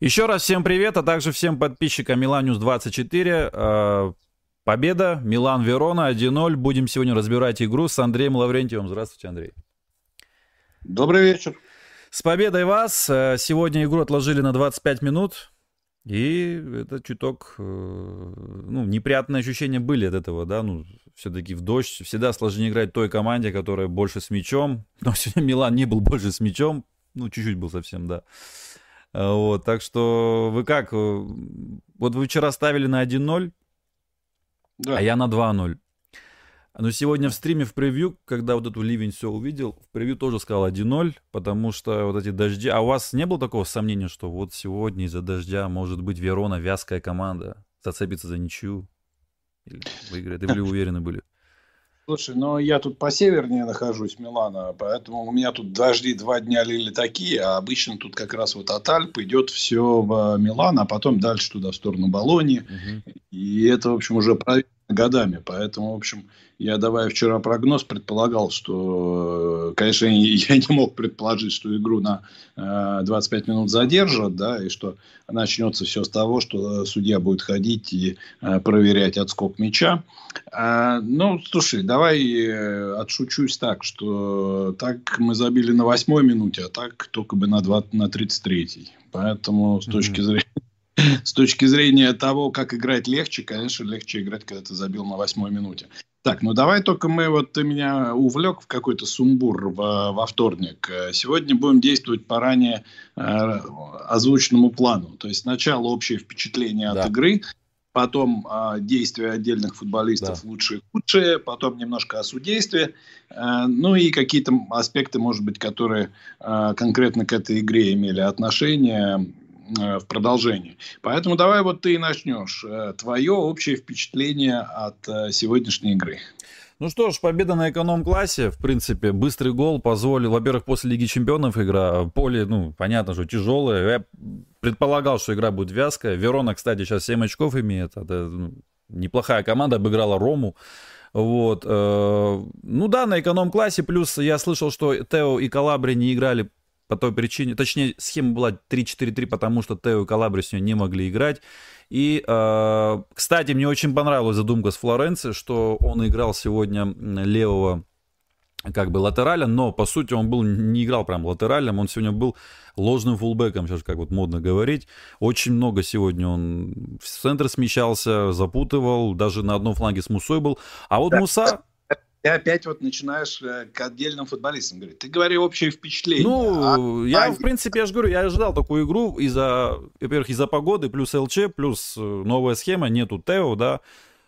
Еще раз всем привет, а также всем подписчикам Миланюс 24. Э, победа, Милан Верона 1-0. Будем сегодня разбирать игру с Андреем Лаврентьевым. Здравствуйте, Андрей. Добрый вечер. С победой вас. Э, сегодня игру отложили на 25 минут. И это чуток, э, ну, неприятные ощущения были от этого, да, ну, все-таки в дождь всегда сложнее играть той команде, которая больше с мячом, но сегодня Милан не был больше с мячом, ну, чуть-чуть был совсем, да. А, вот, так что вы как? Э, вот вы вчера ставили на 1-0, да. а я на 2-0. Но сегодня в стриме в превью, когда вот эту ливень все увидел, в превью тоже сказал 1-0, потому что вот эти дожди... А у вас не было такого сомнения, что вот сегодня из-за дождя может быть Верона вязкая команда, зацепится за ничью? Или выиграет? И вы уверены были? Слушай, ну я тут по севернее нахожусь, Милана, поэтому у меня тут дожди два дня лили такие, а обычно тут как раз вот от Альп идет все в Милан, а потом дальше туда в сторону Болонии. Угу. И это, в общем, уже проверено годами. Поэтому, в общем, я, давая вчера прогноз, предполагал, что, конечно, я не мог предположить, что игру на 25 э, минут задержат, да, и что начнется все с того, что судья будет ходить и э, проверять отскок мяча. А, ну, слушай, давай э, отшучусь так, что так мы забили на восьмой минуте, а так только бы на, 20, на 33-й. Поэтому с точки зрения с точки зрения того, как играть легче, конечно, легче играть, когда ты забил на восьмой минуте. Так, ну давай только мы, вот ты меня увлек в какой-то сумбур в, во вторник. Сегодня будем действовать по ранее э, озвученному плану. То есть сначала общее впечатление да. от игры, потом э, действия отдельных футболистов да. лучшие и худшие, потом немножко о судействе, э, ну и какие-то аспекты, может быть, которые э, конкретно к этой игре имели отношение, в продолжении. Поэтому давай вот ты и начнешь. Э, Твое общее впечатление от э, сегодняшней игры. Ну что ж, победа на эконом-классе, в принципе, быстрый гол позволил, во-первых, после Лиги Чемпионов игра, поле, ну, понятно, что тяжелое, я предполагал, что игра будет вязкая, Верона, кстати, сейчас 7 очков имеет, это ну, неплохая команда, обыграла Рому, вот, ну да, на эконом-классе, плюс я слышал, что Тео и Калабри не играли по той причине, точнее, схема была 3-4-3, потому что Тео и Калабри сегодня не могли играть. И, э, кстати, мне очень понравилась задумка с Флоренции, что он играл сегодня левого как бы латераля, но по сути он был не играл прям латеральным, он сегодня был ложным фулбеком, сейчас как вот модно говорить. Очень много сегодня он в центр смещался, запутывал, даже на одном фланге с Мусой был. А вот Муса ты опять вот начинаешь э, к отдельным футболистам говорить. Ты говори общее впечатление. Ну, а, я, а... в принципе, я же говорю, я ожидал такую игру из-за, во-первых, из-за погоды, плюс ЛЧ, плюс э, новая схема, нету Тео, да,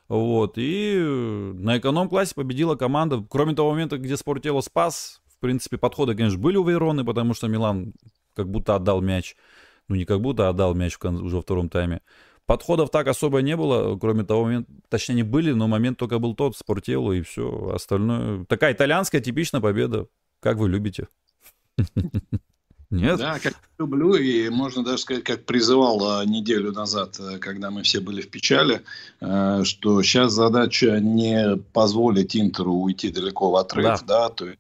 вот, и на эконом-классе победила команда. Кроме того момента, где Спортело спас, в принципе, подходы, конечно, были у Вейроны, потому что Милан как будто отдал мяч, ну, не как будто отдал мяч уже во втором тайме. Подходов так особо не было, кроме того момента, точнее не были, но момент только был тот, спортело и все остальное. Такая итальянская типичная победа, как вы любите. Нет? Да, как люблю, и можно даже сказать, как призывал а, неделю назад, э, когда мы все были в печали, э, что сейчас задача не позволить Интеру уйти далеко в отрыв, да, да то есть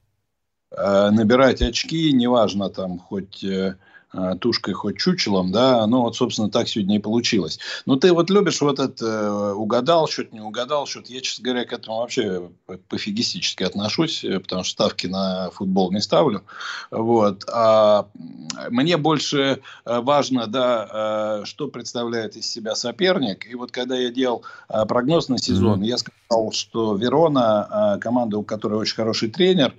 э, набирать очки, неважно там хоть тушкой, хоть чучелом, да, ну вот, собственно, так сегодня и получилось. Но ты вот любишь вот это, э, угадал, что-то не угадал, что-то. Я, честно говоря, к этому вообще пофигистически отношусь, э, потому что ставки на футбол не ставлю. Вот. А мне больше важно, да, что представляет из себя соперник. И вот когда я делал прогноз на сезон, mm-hmm. я сказал, что Верона, команда, у которой очень хороший тренер,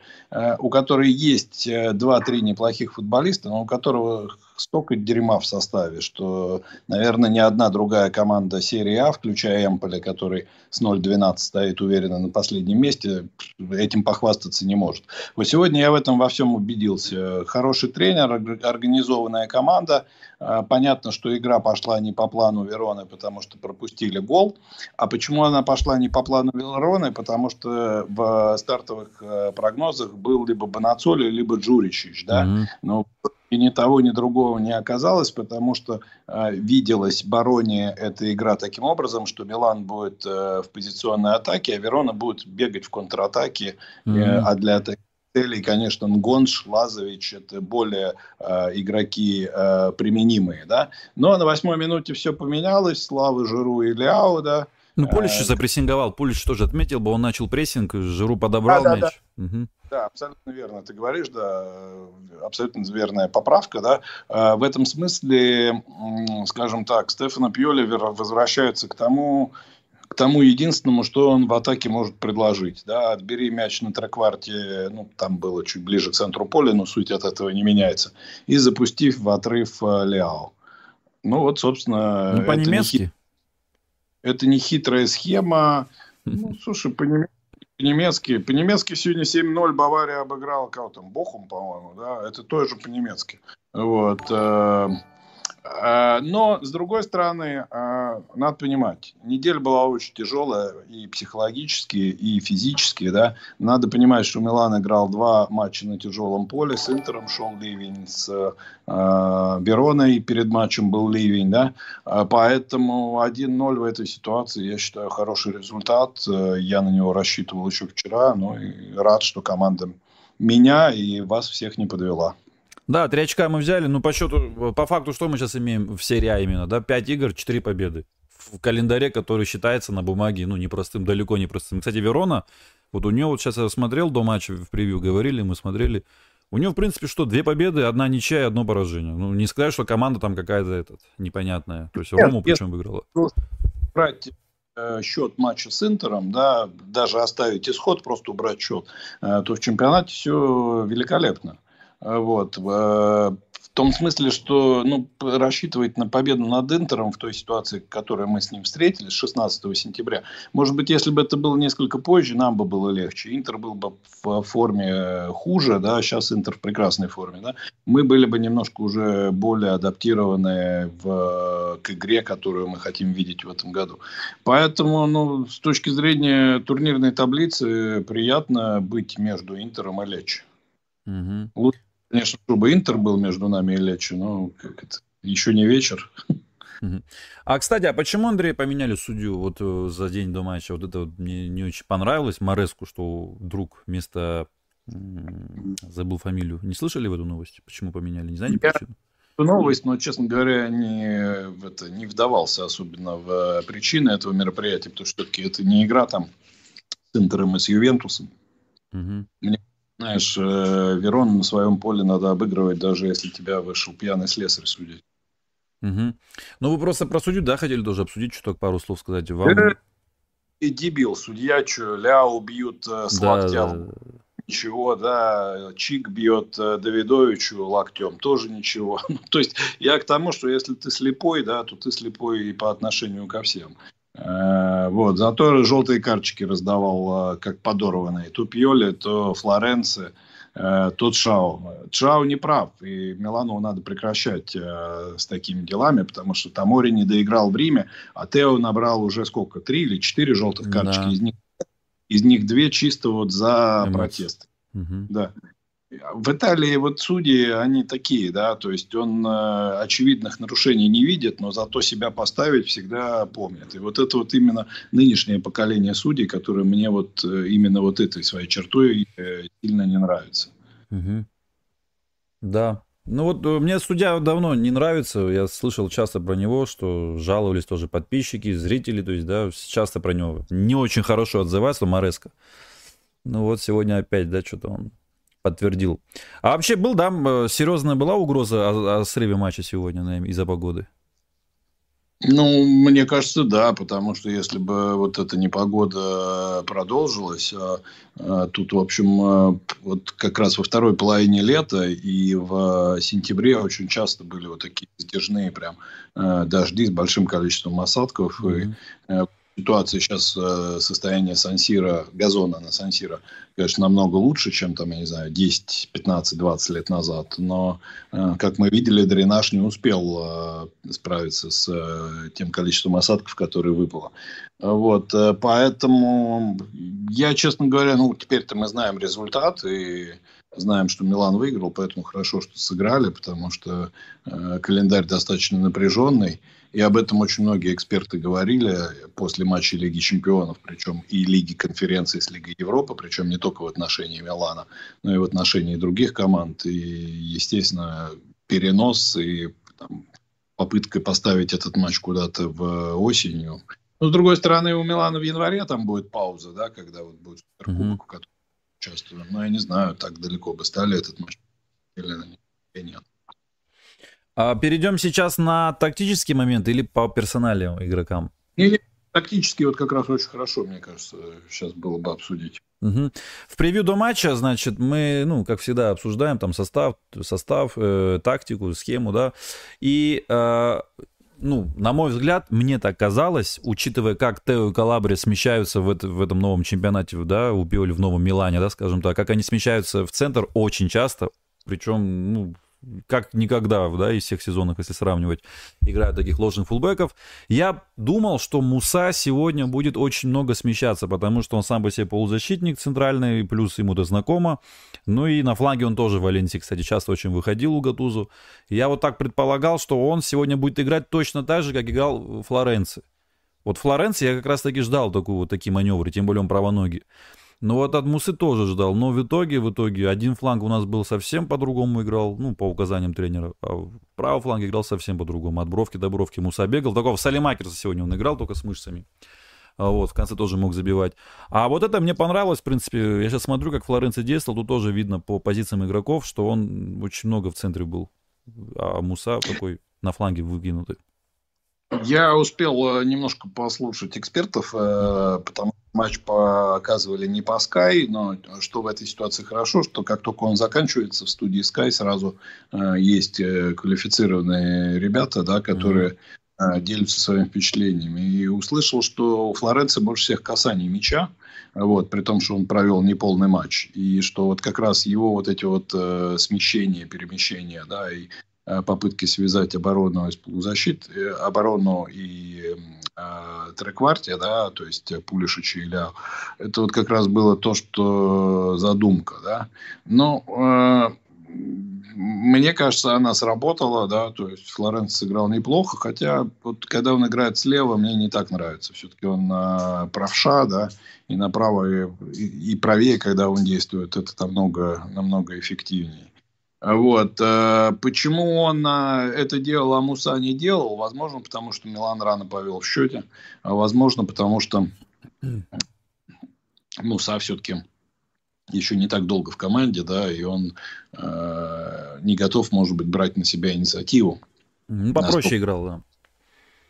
у которой есть два-три неплохих футболиста, но у которого Euro. Столько дерьма в составе, что, наверное, ни одна другая команда серии А, включая Эмполи, который с 0-12 стоит уверенно на последнем месте, этим похвастаться не может. Вот сегодня я в этом во всем убедился. Хороший тренер, организованная команда. А, понятно, что игра пошла не по плану Вероны, потому что пропустили гол. А почему она пошла не по плану Вероны? Потому что в стартовых э, прогнозах был либо Банацоли, либо Джуричич. Да? Mm-hmm. Но и ни того, ни другого не оказалось, потому что э, виделась Бароне эта игра таким образом, что Милан будет э, в позиционной атаке, а Верона будет бегать в контратаке, э, mm-hmm. а для Целей, конечно, Нгонш, Лазович, это более э, игроки э, применимые, да. Но на восьмой минуте все поменялось, Слава Жиру и Ляо, да. Ну, Полищ э, запрессинговал, Полищ тоже отметил бы, он начал прессинг, Жиру подобрал да, мяч. Да, угу. да, абсолютно верно ты говоришь, да, абсолютно верная поправка, да. Э, в этом смысле, скажем так, Стефана Пьоли возвращается к тому, к тому единственному, что он в атаке может предложить. Да, отбери мяч на трекварте, ну, там было чуть ближе к центру поля, но суть от этого не меняется, и запустив в отрыв э, Леау. Ну, вот, собственно... Ну, по-немецки? Это не хитрая схема. Ну, слушай, по-немецки. По-немецки сегодня 7-0 Бавария обыграла кого там? Бохум, по-моему, да? Это тоже по-немецки. Вот. Э, Э, но, с другой стороны, э, надо понимать, неделя была очень тяжелая и психологически, и физически. Да? Надо понимать, что Милан играл два матча на тяжелом поле. С Интером шел ливень, с э, Вероной перед матчем был ливень. Да? Поэтому 1-0 в этой ситуации, я считаю, хороший результат. Я на него рассчитывал еще вчера. Ну и рад, что команда меня и вас всех не подвела. Да, три очка мы взяли. Ну, по счету, по факту, что мы сейчас имеем в серии А именно, да? Пять игр, четыре победы. В календаре, который считается на бумаге, ну, непростым, далеко не простым. Кстати, Верона, вот у нее, вот сейчас я смотрел до матча в превью, говорили, мы смотрели. У нее, в принципе, что, две победы, одна ничья и одно поражение. Ну, не сказать, что команда там какая-то этот, непонятная. То есть Рому причем выиграла. Брать э, счет матча с Интером, да, даже оставить исход, просто убрать счет, э, то в чемпионате все великолепно. А, вот. А, в том смысле, что ну, рассчитывать на победу над Интером в той ситуации, в которой мы с ним встретились 16 сентября, может быть, если бы это было несколько позже, нам бы было легче. Интер был бы в форме хуже, да, сейчас Интер в прекрасной форме, да. Мы были бы немножко уже более адаптированы в, к игре, которую мы хотим видеть в этом году. Поэтому, ну, с точки зрения турнирной таблицы, приятно быть между Интером и Лечи. Угу. Лучше конечно, чтобы Интер был между нами и Лечи, но как это, еще не вечер. А, кстати, а почему, Андрей, поменяли судью вот э, за день до матча? Вот это вот мне не очень понравилось, Мореску, что вдруг вместо... Забыл фамилию. Не слышали в эту новость? Почему поменяли? Не знаете Я... почему? новость, но, честно говоря, не, в это, не вдавался особенно в э, причины этого мероприятия, потому что все-таки это не игра там с Интером и с Ювентусом. Угу. Мне знаешь, э, Верон на своем поле надо обыгрывать, даже если тебя вышел пьяный слесарь судить. Угу. Ну, вы просто про судью, да, хотели тоже обсудить, что-то пару слов сказать вам? Э, и дебил, судья, что, Ляо бьют э, с да, да. ничего, да, Чик бьет э, Давидовичу локтем, тоже ничего. Ну, то есть, я к тому, что если ты слепой, да, то ты слепой и по отношению ко всем. Э, вот, зато желтые карточки раздавал, э, как подорванные. То Пьоли, то Флоренци, э, тот Шау. Шау не прав, и Милану надо прекращать с такими делами, потому что Тамори не доиграл в Риме, а Тео набрал уже сколько, три или четыре желтых карточки, да. из, них, из них две чисто вот за Эмоции. протест. Угу. Да. В Италии вот судьи, они такие, да, то есть он э, очевидных нарушений не видит, но зато себя поставить всегда помнит. И вот это вот именно нынешнее поколение судей, которое мне вот э, именно вот этой своей чертой э, сильно не нравится. Угу. Да. Ну вот э, мне судья давно не нравится, я слышал часто про него, что жаловались тоже подписчики, зрители, то есть, да, часто про него не очень хорошо отзываются, Мореско. Ну вот сегодня опять, да, что-то он подтвердил. А вообще был, да, серьезная была угроза о, о срыве матча сегодня из-за погоды? Ну, мне кажется, да, потому что если бы вот эта непогода продолжилась, а, а, тут, в общем, а, вот как раз во второй половине лета и в сентябре очень часто были вот такие затяжные прям дожди с большим количеством осадков. Mm-hmm. И, э, ситуация сейчас, э, состояние Сансира, газона на Сансира, конечно, намного лучше, чем там, я не знаю, 10, 15, 20 лет назад. Но, э, как мы видели, дренаж не успел э, справиться с тем количеством осадков, которые выпало. Вот, поэтому я, честно говоря, ну, теперь-то мы знаем результат, и Знаем, что Милан выиграл, поэтому хорошо, что сыграли, потому что календарь достаточно напряженный. И об этом очень многие эксперты говорили после матча Лиги Чемпионов, причем и Лиги Конференции с Лигой Европы, причем не только в отношении Милана, но и в отношении других команд. И, естественно, перенос и там, попытка поставить этот матч куда-то в осенью. Но, с другой стороны, у Милана в январе там будет пауза, да, когда вот будет суперкубок, mm-hmm. в котором участвуем. Но я не знаю, так далеко бы стали этот матч или нет. А перейдем сейчас на тактический момент или по персоналиям игрокам? Не, тактически вот как раз очень хорошо, мне кажется, сейчас было бы обсудить. Угу. В превью до матча, значит, мы, ну, как всегда, обсуждаем там состав, состав, э, тактику, схему, да. И, э, ну, на мой взгляд, мне так казалось, учитывая, как Тео и Калабри смещаются в, это, в этом новом чемпионате, да, у Пиоли в новом Милане, да, скажем так, как они смещаются в центр очень часто, причем, ну, как никогда, да, из всех сезонов, если сравнивать, играют таких ложных фулбеков. Я думал, что Муса сегодня будет очень много смещаться, потому что он сам по себе полузащитник центральный, плюс ему это знакомо. Ну и на фланге он тоже в Валенсии, кстати, часто очень выходил у Гатузу. Я вот так предполагал, что он сегодня будет играть точно так же, как играл в Флоренции. Вот в Флоренции я как раз таки ждал такую, вот такие маневры, тем более он правоногий. Ну вот от Мусы тоже ждал, но в итоге, в итоге один фланг у нас был совсем по-другому играл, ну, по указаниям тренера, а правый фланг играл совсем по-другому. От бровки до бровки Муса бегал. Такого Салимакерса сегодня он играл, только с мышцами. А вот, в конце тоже мог забивать. А вот это мне понравилось, в принципе. Я сейчас смотрю, как Флоренци действовал. Тут тоже видно по позициям игроков, что он очень много в центре был. А Муса такой на фланге выкинутый. Я успел э, немножко послушать экспертов, э, потому матч показывали не по Sky, но что в этой ситуации хорошо, что как только он заканчивается в студии Sky, сразу э, есть квалифицированные ребята, да, которые mm-hmm. делятся своими впечатлениями. И услышал, что у Флоренции больше всех касаний мяча, вот, при том, что он провел неполный матч. И что вот как раз его вот эти вот э, смещения, перемещения, да, и Э, попытки связать оборону из полузащиты, э, оборону и э, трекварте, да, то есть Пулишича и Ляо, это вот как раз было то, что задумка, да. Но э, мне кажется, она сработала, да, то есть Флоренц сыграл неплохо, хотя вот когда он играет слева, мне не так нравится. Все-таки он на правша, да, и направо, и, и правее, когда он действует, это намного, намного эффективнее. Вот. Э, почему он э, это делал, а Муса не делал? Возможно, потому что Милан рано повел в счете. А возможно, потому что Муса все-таки еще не так долго в команде, да, и он э, не готов, может быть, брать на себя инициативу. Попроще Насколько... играл, да.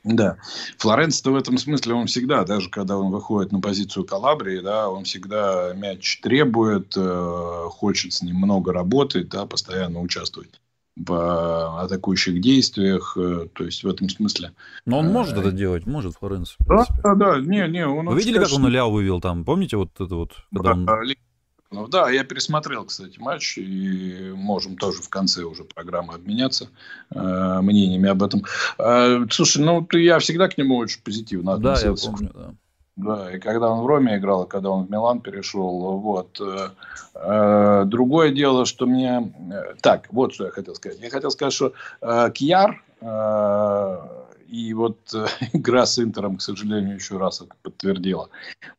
Да. Флоренц в этом смысле он всегда, даже когда он выходит на позицию Калабрии, да, он всегда мяч требует, э, хочет с ним много работать, да, постоянно участвовать в атакующих действиях, э, то есть в этом смысле. Но он может э, это делать, может Флоренц. Да, да, да, не, не. Он Вы видели, как он Ляо вывел там? Помните вот это вот? Когда да, он... Ну да, я пересмотрел, кстати, матч, и можем тоже в конце уже программы обменяться э, мнениями об этом. Э, слушай, ну ты, я всегда к нему очень позитивно относился. Да, я помню, да. Да, и когда он в Роме играл, и когда он в Милан перешел, вот. Э, другое дело, что мне... Э, так, вот что я хотел сказать. Я хотел сказать, что э, Кьяр и вот э, игра с Интером, к сожалению, еще раз это подтвердила.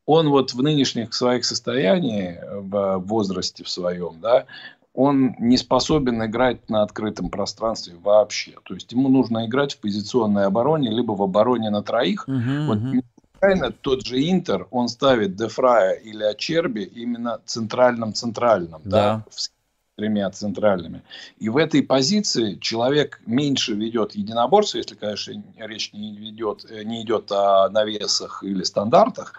Он вот в нынешних своих состояниях, в возрасте в своем, да, он не способен играть на открытом пространстве вообще. То есть ему нужно играть в позиционной обороне, либо в обороне на троих. Uh-huh, вот uh-huh. тот же Интер, он ставит Дефрая или Ачерби именно центральным-центральным, да. да, в тремя центральными. И в этой позиции человек меньше ведет единоборство, если, конечно, речь не, ведет, э, не идет о навесах или стандартах,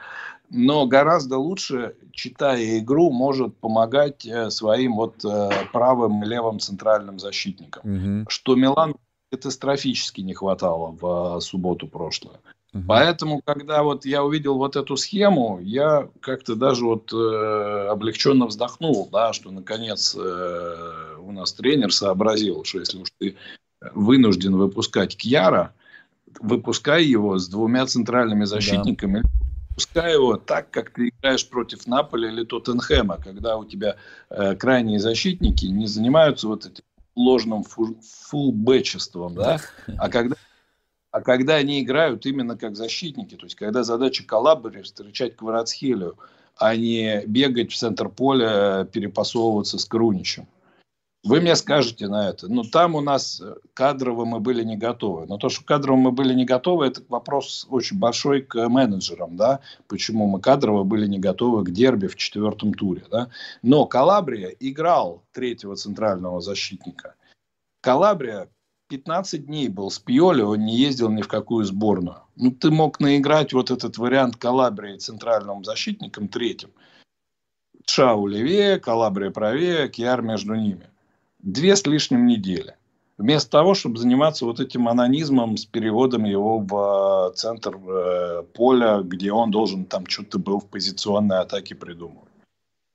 но гораздо лучше, читая игру, может помогать э, своим вот э, правым и левым центральным защитникам. Угу. Что Милан катастрофически не хватало в субботу прошлую. Угу. Поэтому, когда вот я увидел вот эту схему, я как-то даже вот э, облегченно вздохнул, да, что наконец э, у нас тренер сообразил, что если уж ты вынужден выпускать Кьяра, выпускай его с двумя центральными защитниками, да. Пускай его так, как ты играешь против Наполя или Тоттенхэма, когда у тебя э, крайние защитники не занимаются вот этим ложным фу фулбэчеством, да, а когда а когда они играют именно как защитники, то есть когда задача Калабри встречать Кварацхелию, а не бегать в центр поля, перепасовываться с Круничем. Вы мне скажете на это. Ну, там у нас кадрово мы были не готовы. Но то, что кадрово мы были не готовы, это вопрос очень большой к менеджерам, да, почему мы кадрово были не готовы к дерби в четвертом туре, да. Но Калабрия играл третьего центрального защитника. Калабрия 15 дней был с Пьоли, он не ездил ни в какую сборную. Ну, ты мог наиграть вот этот вариант Калабрии центральным защитником третьим. Шау левее, Калабрия правее, Киар между ними две с лишним недели. Вместо того, чтобы заниматься вот этим анонизмом с переводом его в э, центр э, поля, где он должен там что-то был в позиционной атаке придумывать.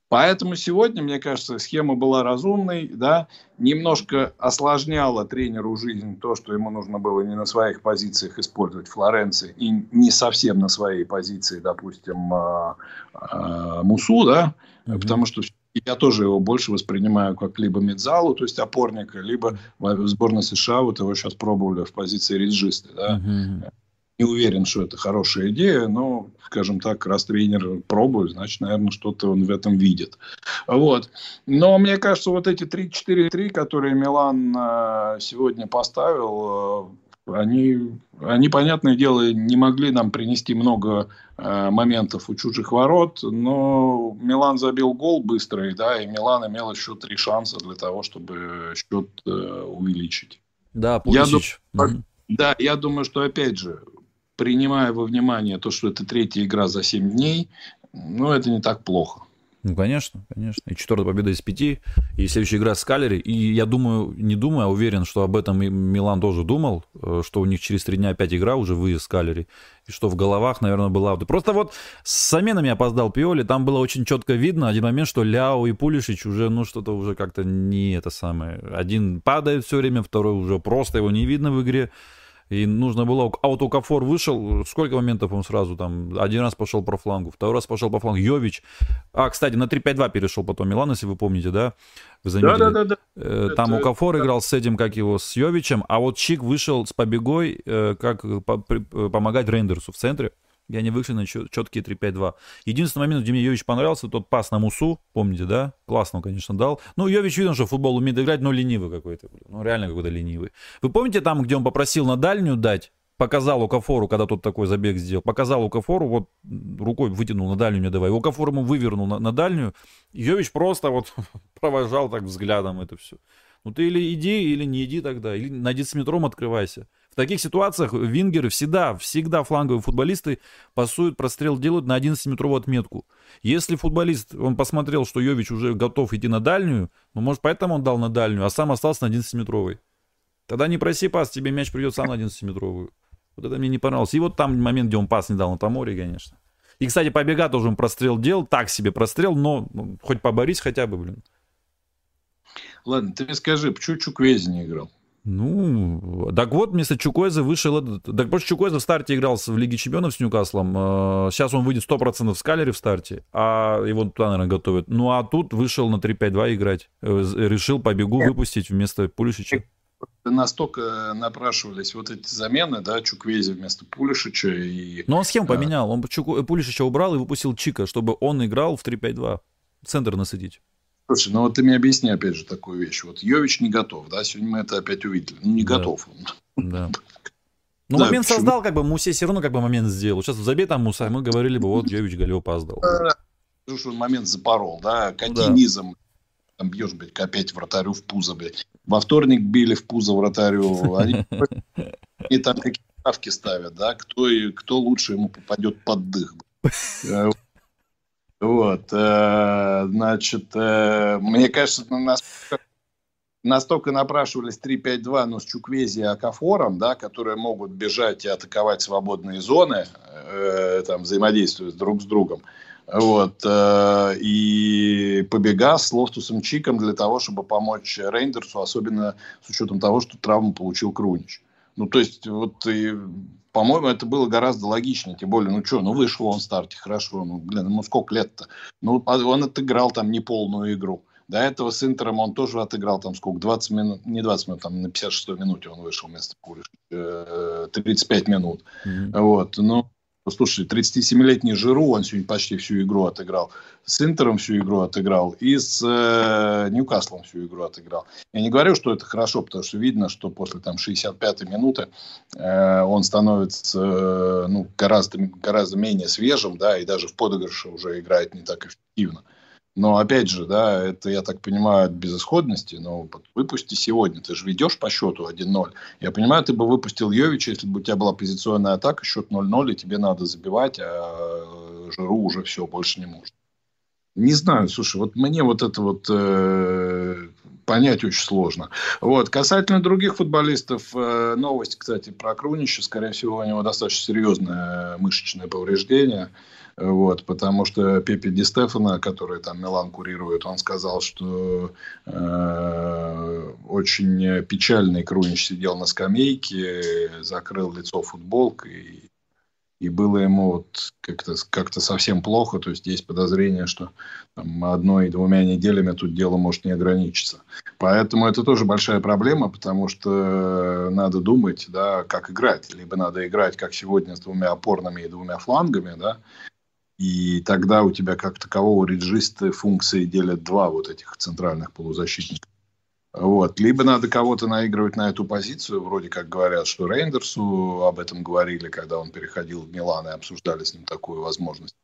Поэтому сегодня, мне кажется, схема была разумной, да, немножко осложняла тренеру жизнь то, что ему нужно было не на своих позициях использовать Флоренции и не совсем на своей позиции, допустим, э, э, Мусу, да, mm-hmm. потому что я тоже его больше воспринимаю как либо медзалу, то есть опорника, либо в сборной США вот его сейчас пробовали в позиции реджиста. Да? Uh-huh. Не уверен, что это хорошая идея, но, скажем так, раз тренер пробует, значит, наверное, что-то он в этом видит. Вот. Но мне кажется, вот эти 3-4-3, которые Милан э, сегодня поставил, э, они, они, понятное дело, не могли нам принести много э, моментов у чужих ворот, но Милан забил гол быстрый, да, и Милан имел еще три шанса для того, чтобы счет э, увеличить. Да, Пулисич. Я дум... mm Да, я думаю, что, опять же, принимая во внимание то, что это третья игра за 7 дней, ну, это не так плохо. Ну, конечно, конечно. И четвертая победа из пяти. И следующая игра с Калери. И я думаю, не думаю, а уверен, что об этом Милан тоже думал, э, что у них через три дня опять игра уже выезд с Калери. И что в головах, наверное, была... Просто вот с заменами опоздал Пиоли. Там было очень четко видно один момент, что Ляо и Пулишич уже, ну, что-то уже как-то не это самое. Один падает все время, второй уже просто его не видно в игре. И нужно было... А вот Окафор вышел, сколько моментов он сразу там... Один раз пошел по флангу, второй раз пошел по флангу. Йович. А, кстати, на 3-5-2 перешел потом Милан, если вы помните, да? Вы заметили? Да, да, да. да. Там это... Окафор играл с этим, как его, с Йовичем, а вот Чик вышел с побегой, э, как помогать Рейндерсу в центре и они вышли на четкие 3-5-2. Единственный момент, где мне Йович понравился, тот пас на Мусу, помните, да? Классно, конечно, дал. Ну, Йович видно, что футбол умеет играть, но ленивый какой-то. Ну, реально какой-то ленивый. Вы помните там, где он попросил на дальнюю дать? Показал Укафору, когда тот такой забег сделал, показал Укафору, вот рукой вытянул на дальнюю не давай. Укафор ему вывернул на, на дальнюю. Йович просто вот провожал так взглядом это все. Ну ты или иди, или не иди тогда, или на 10-метром открывайся таких ситуациях вингеры всегда, всегда фланговые футболисты пасуют, прострел делают на 11-метровую отметку. Если футболист, он посмотрел, что Йович уже готов идти на дальнюю, ну, может, поэтому он дал на дальнюю, а сам остался на 11-метровой. Тогда не проси пас, тебе мяч придет сам на 11-метровую. Вот это мне не понравилось. И вот там момент, где он пас не дал на Таморе, конечно. И, кстати, побега тоже он прострел делал, так себе прострел, но ну, хоть поборись хотя бы, блин. Ладно, ты мне скажи, почему Чуквези не играл? Ну, так вот, вместо Чукойза вышел... Так просто Чукойза в старте играл в Лиге Чемпионов с Ньюкаслом. Сейчас э, он выйдет 100% в скалере в старте, а его туда, наверное, готовят. Ну, а тут вышел на 3-5-2 играть. Э, решил по бегу выпустить вместо Пулишича. Настолько напрашивались вот эти замены, да, Чуквези вместо Пулишича. И... Ну, он схему поменял. Он Чук... Пулишича убрал и выпустил Чика, чтобы он играл в 3-5-2. Центр насадить. Слушай, ну вот ты мне объясни опять же такую вещь. Вот Йович не готов, да? Сегодня мы это опять увидели. Ну, не да. готов он. Да. Ну, да, момент почему? создал, как бы Мусе все равно как бы момент сделал. Сейчас забей там Муса, мы говорили бы, вот Йович Галео опоздал. Потому что он момент запорол, да? Какинизм. Да. Там бьешь, блядь, опять вратарю в пузо, блядь. Во вторник били в пузо вратарю. Они, они там какие ставки ставят, да? Кто, кто лучше ему попадет под дых. Э, вот, э, значит, э, мне кажется, настолько, настолько напрашивались 3-5-2, но с Чуквези и Акафором, да, которые могут бежать и атаковать свободные зоны, э, там, взаимодействуя друг с другом. Вот, и побега с Лофтусом Чиком для того, чтобы помочь Рейндерсу, особенно с учетом того, что травму получил Крунич. Ну, то есть, вот, и, по-моему, это было гораздо логичнее. Тем более, ну что, ну вышел он в старте, хорошо. Ну, блин, ну сколько лет-то? Ну, он отыграл там неполную игру. До этого с Интером он тоже отыграл там сколько, 20 минут, не 20 минут, там на 56-й минуте он вышел вместо Кулиш, 35 минут. Mm-hmm. Вот, ну, Слушай, 37-летний Жиру, он сегодня почти всю игру отыграл. С Интером всю игру отыграл. И с э, Ньюкаслом всю игру отыграл. Я не говорю, что это хорошо, потому что видно, что после там 65-й минуты э, он становится э, ну, гораздо, гораздо менее свежим, да, и даже в подыгрыше уже играет не так эффективно. Э, но опять же, да, это, я так понимаю, от безысходности. Но выпусти сегодня. Ты же ведешь по счету 1-0. Я понимаю, ты бы выпустил Йовича, если бы у тебя была позиционная атака, счет 0-0, и тебе надо забивать, а Жиру уже все, больше не может. Не знаю, слушай, вот мне вот это вот э, понять очень сложно. Вот. Касательно других футболистов, э, новость, кстати, про Крунича. Скорее всего, у него достаточно серьезное мышечное повреждение. Вот, потому что Пепе Ди Стефана, который там Милан курирует, он сказал, что э, очень печальный Крунич сидел на скамейке, закрыл лицо футболкой, и было ему вот как-то как совсем плохо. То есть есть подозрение, что одной-двумя неделями тут дело может не ограничиться. Поэтому это тоже большая проблема, потому что надо думать, да, как играть. Либо надо играть, как сегодня, с двумя опорными и двумя флангами, да, и тогда у тебя как такового реджиста функции делят два вот этих центральных полузащитника. Вот. Либо надо кого-то наигрывать на эту позицию, вроде как говорят, что Рейндерсу об этом говорили, когда он переходил в Милан и обсуждали с ним такую возможность.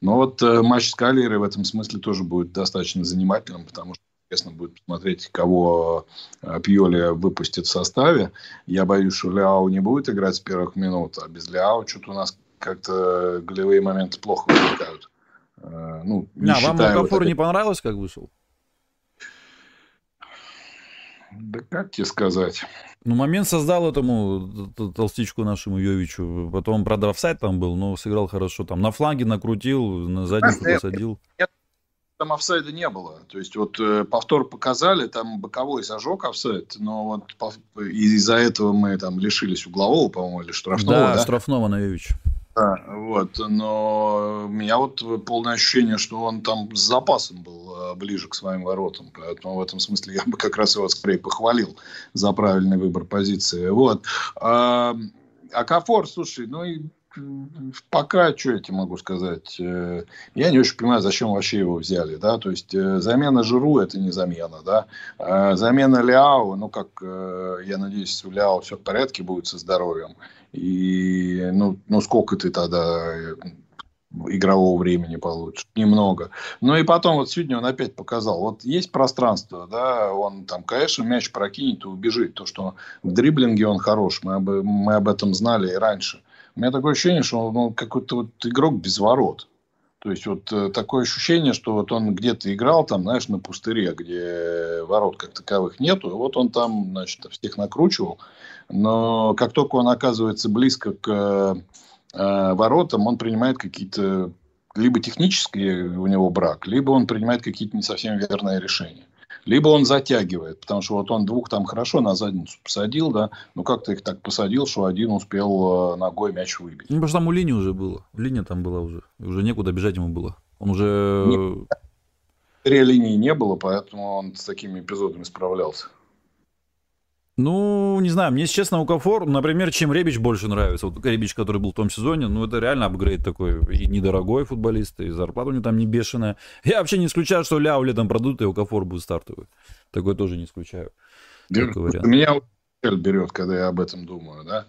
Но вот э, матч с Калиерой в этом смысле тоже будет достаточно занимательным, потому что интересно будет посмотреть, кого э, Пьоли выпустит в составе. Я боюсь, что Ляо не будет играть с первых минут, а без Ляо что-то у нас как-то голевые моменты плохо возникают. Э, ну, не а, вам Окафор вот не понравилось, как вышел? Да как тебе сказать? Ну, момент создал этому толстичку нашему Йовичу. Потом, правда, офсайд там был, но сыграл хорошо. Там на фланге накрутил, на задницу посадил. Нет, там офсайда не было. То есть, вот э, повтор показали, там боковой зажег офсайд, но вот из-за этого мы там лишились углового, по-моему, или штрафного. Да, да? штрафного на Йовича. Да, вот, но у меня вот полное ощущение, что он там с запасом был э, ближе к своим воротам, поэтому в этом смысле я бы как раз его скорее похвалил за правильный выбор позиции. Вот. А, а Кафор, слушай, ну и пока, что я тебе могу сказать, э, я не очень понимаю, зачем вообще его взяли, да, то есть э, замена Жиру это не замена, да, а замена Ляо, ну как, я надеюсь, у Ляо все в порядке будет со здоровьем, и ну, ну сколько ты тогда э, игрового времени получишь. Немного. Ну и потом, вот сегодня он опять показал, вот есть пространство, да, он там, конечно, мяч прокинет и убежит. То, что в дриблинге он хорош, мы об, мы об этом знали и раньше. У меня такое ощущение, что он ну, какой-то вот игрок без ворот. То есть, вот э, такое ощущение, что вот он где-то играл там, знаешь, на пустыре, где ворот как таковых нету. И вот он там, значит, всех накручивал. Но как только он оказывается близко к э, воротам, он принимает какие-то либо технические у него брак, либо он принимает какие-то не совсем верные решения. Либо он затягивает, потому что вот он двух там хорошо на задницу посадил, да, но как-то их так посадил, что один успел э, ногой мяч выбить. Ну, потому что там у линии уже было. Линия там была уже. Уже некуда бежать ему было. Он уже... Нет, линии не было, поэтому он с такими эпизодами справлялся. Ну, не знаю, мне, если честно, у Кафор, например, чем Ребич больше нравится. Вот Ребич, который был в том сезоне, ну, это реально апгрейд такой. И недорогой футболист, и зарплата у него там не бешеная. Я вообще не исключаю, что Ляу летом продут, и у Кафор будет стартовый. Такой тоже не исключаю. Меня берет, когда я об этом думаю, да?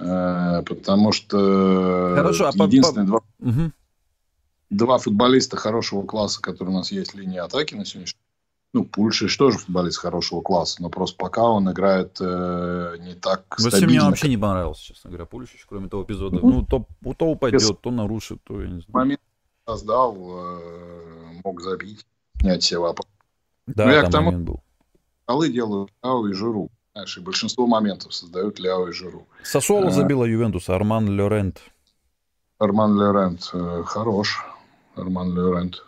Э, потому что Хорошо, а единственные по... два... Угу. два футболиста хорошего класса, которые у нас есть в линии атаки на сегодняшний ну, Пульшич тоже футболист хорошего класса, но просто пока он играет э, не так Вообще стабильно. мне вообще не понравился, честно говоря, Пульшич, кроме того эпизода. Ну, то, то упадет, то нарушит, то я не знаю. Момент создал, э, мог забить, снять все вопросы. Да, ну, я там к тому, был. Голы делают Ляо и Жиру. Знаешь, и большинство моментов создают Ляо и Жиру. Сосоло а, забила Ювентус, Арман Лорент. Арман Лорент э, хорош. Арман Лорент.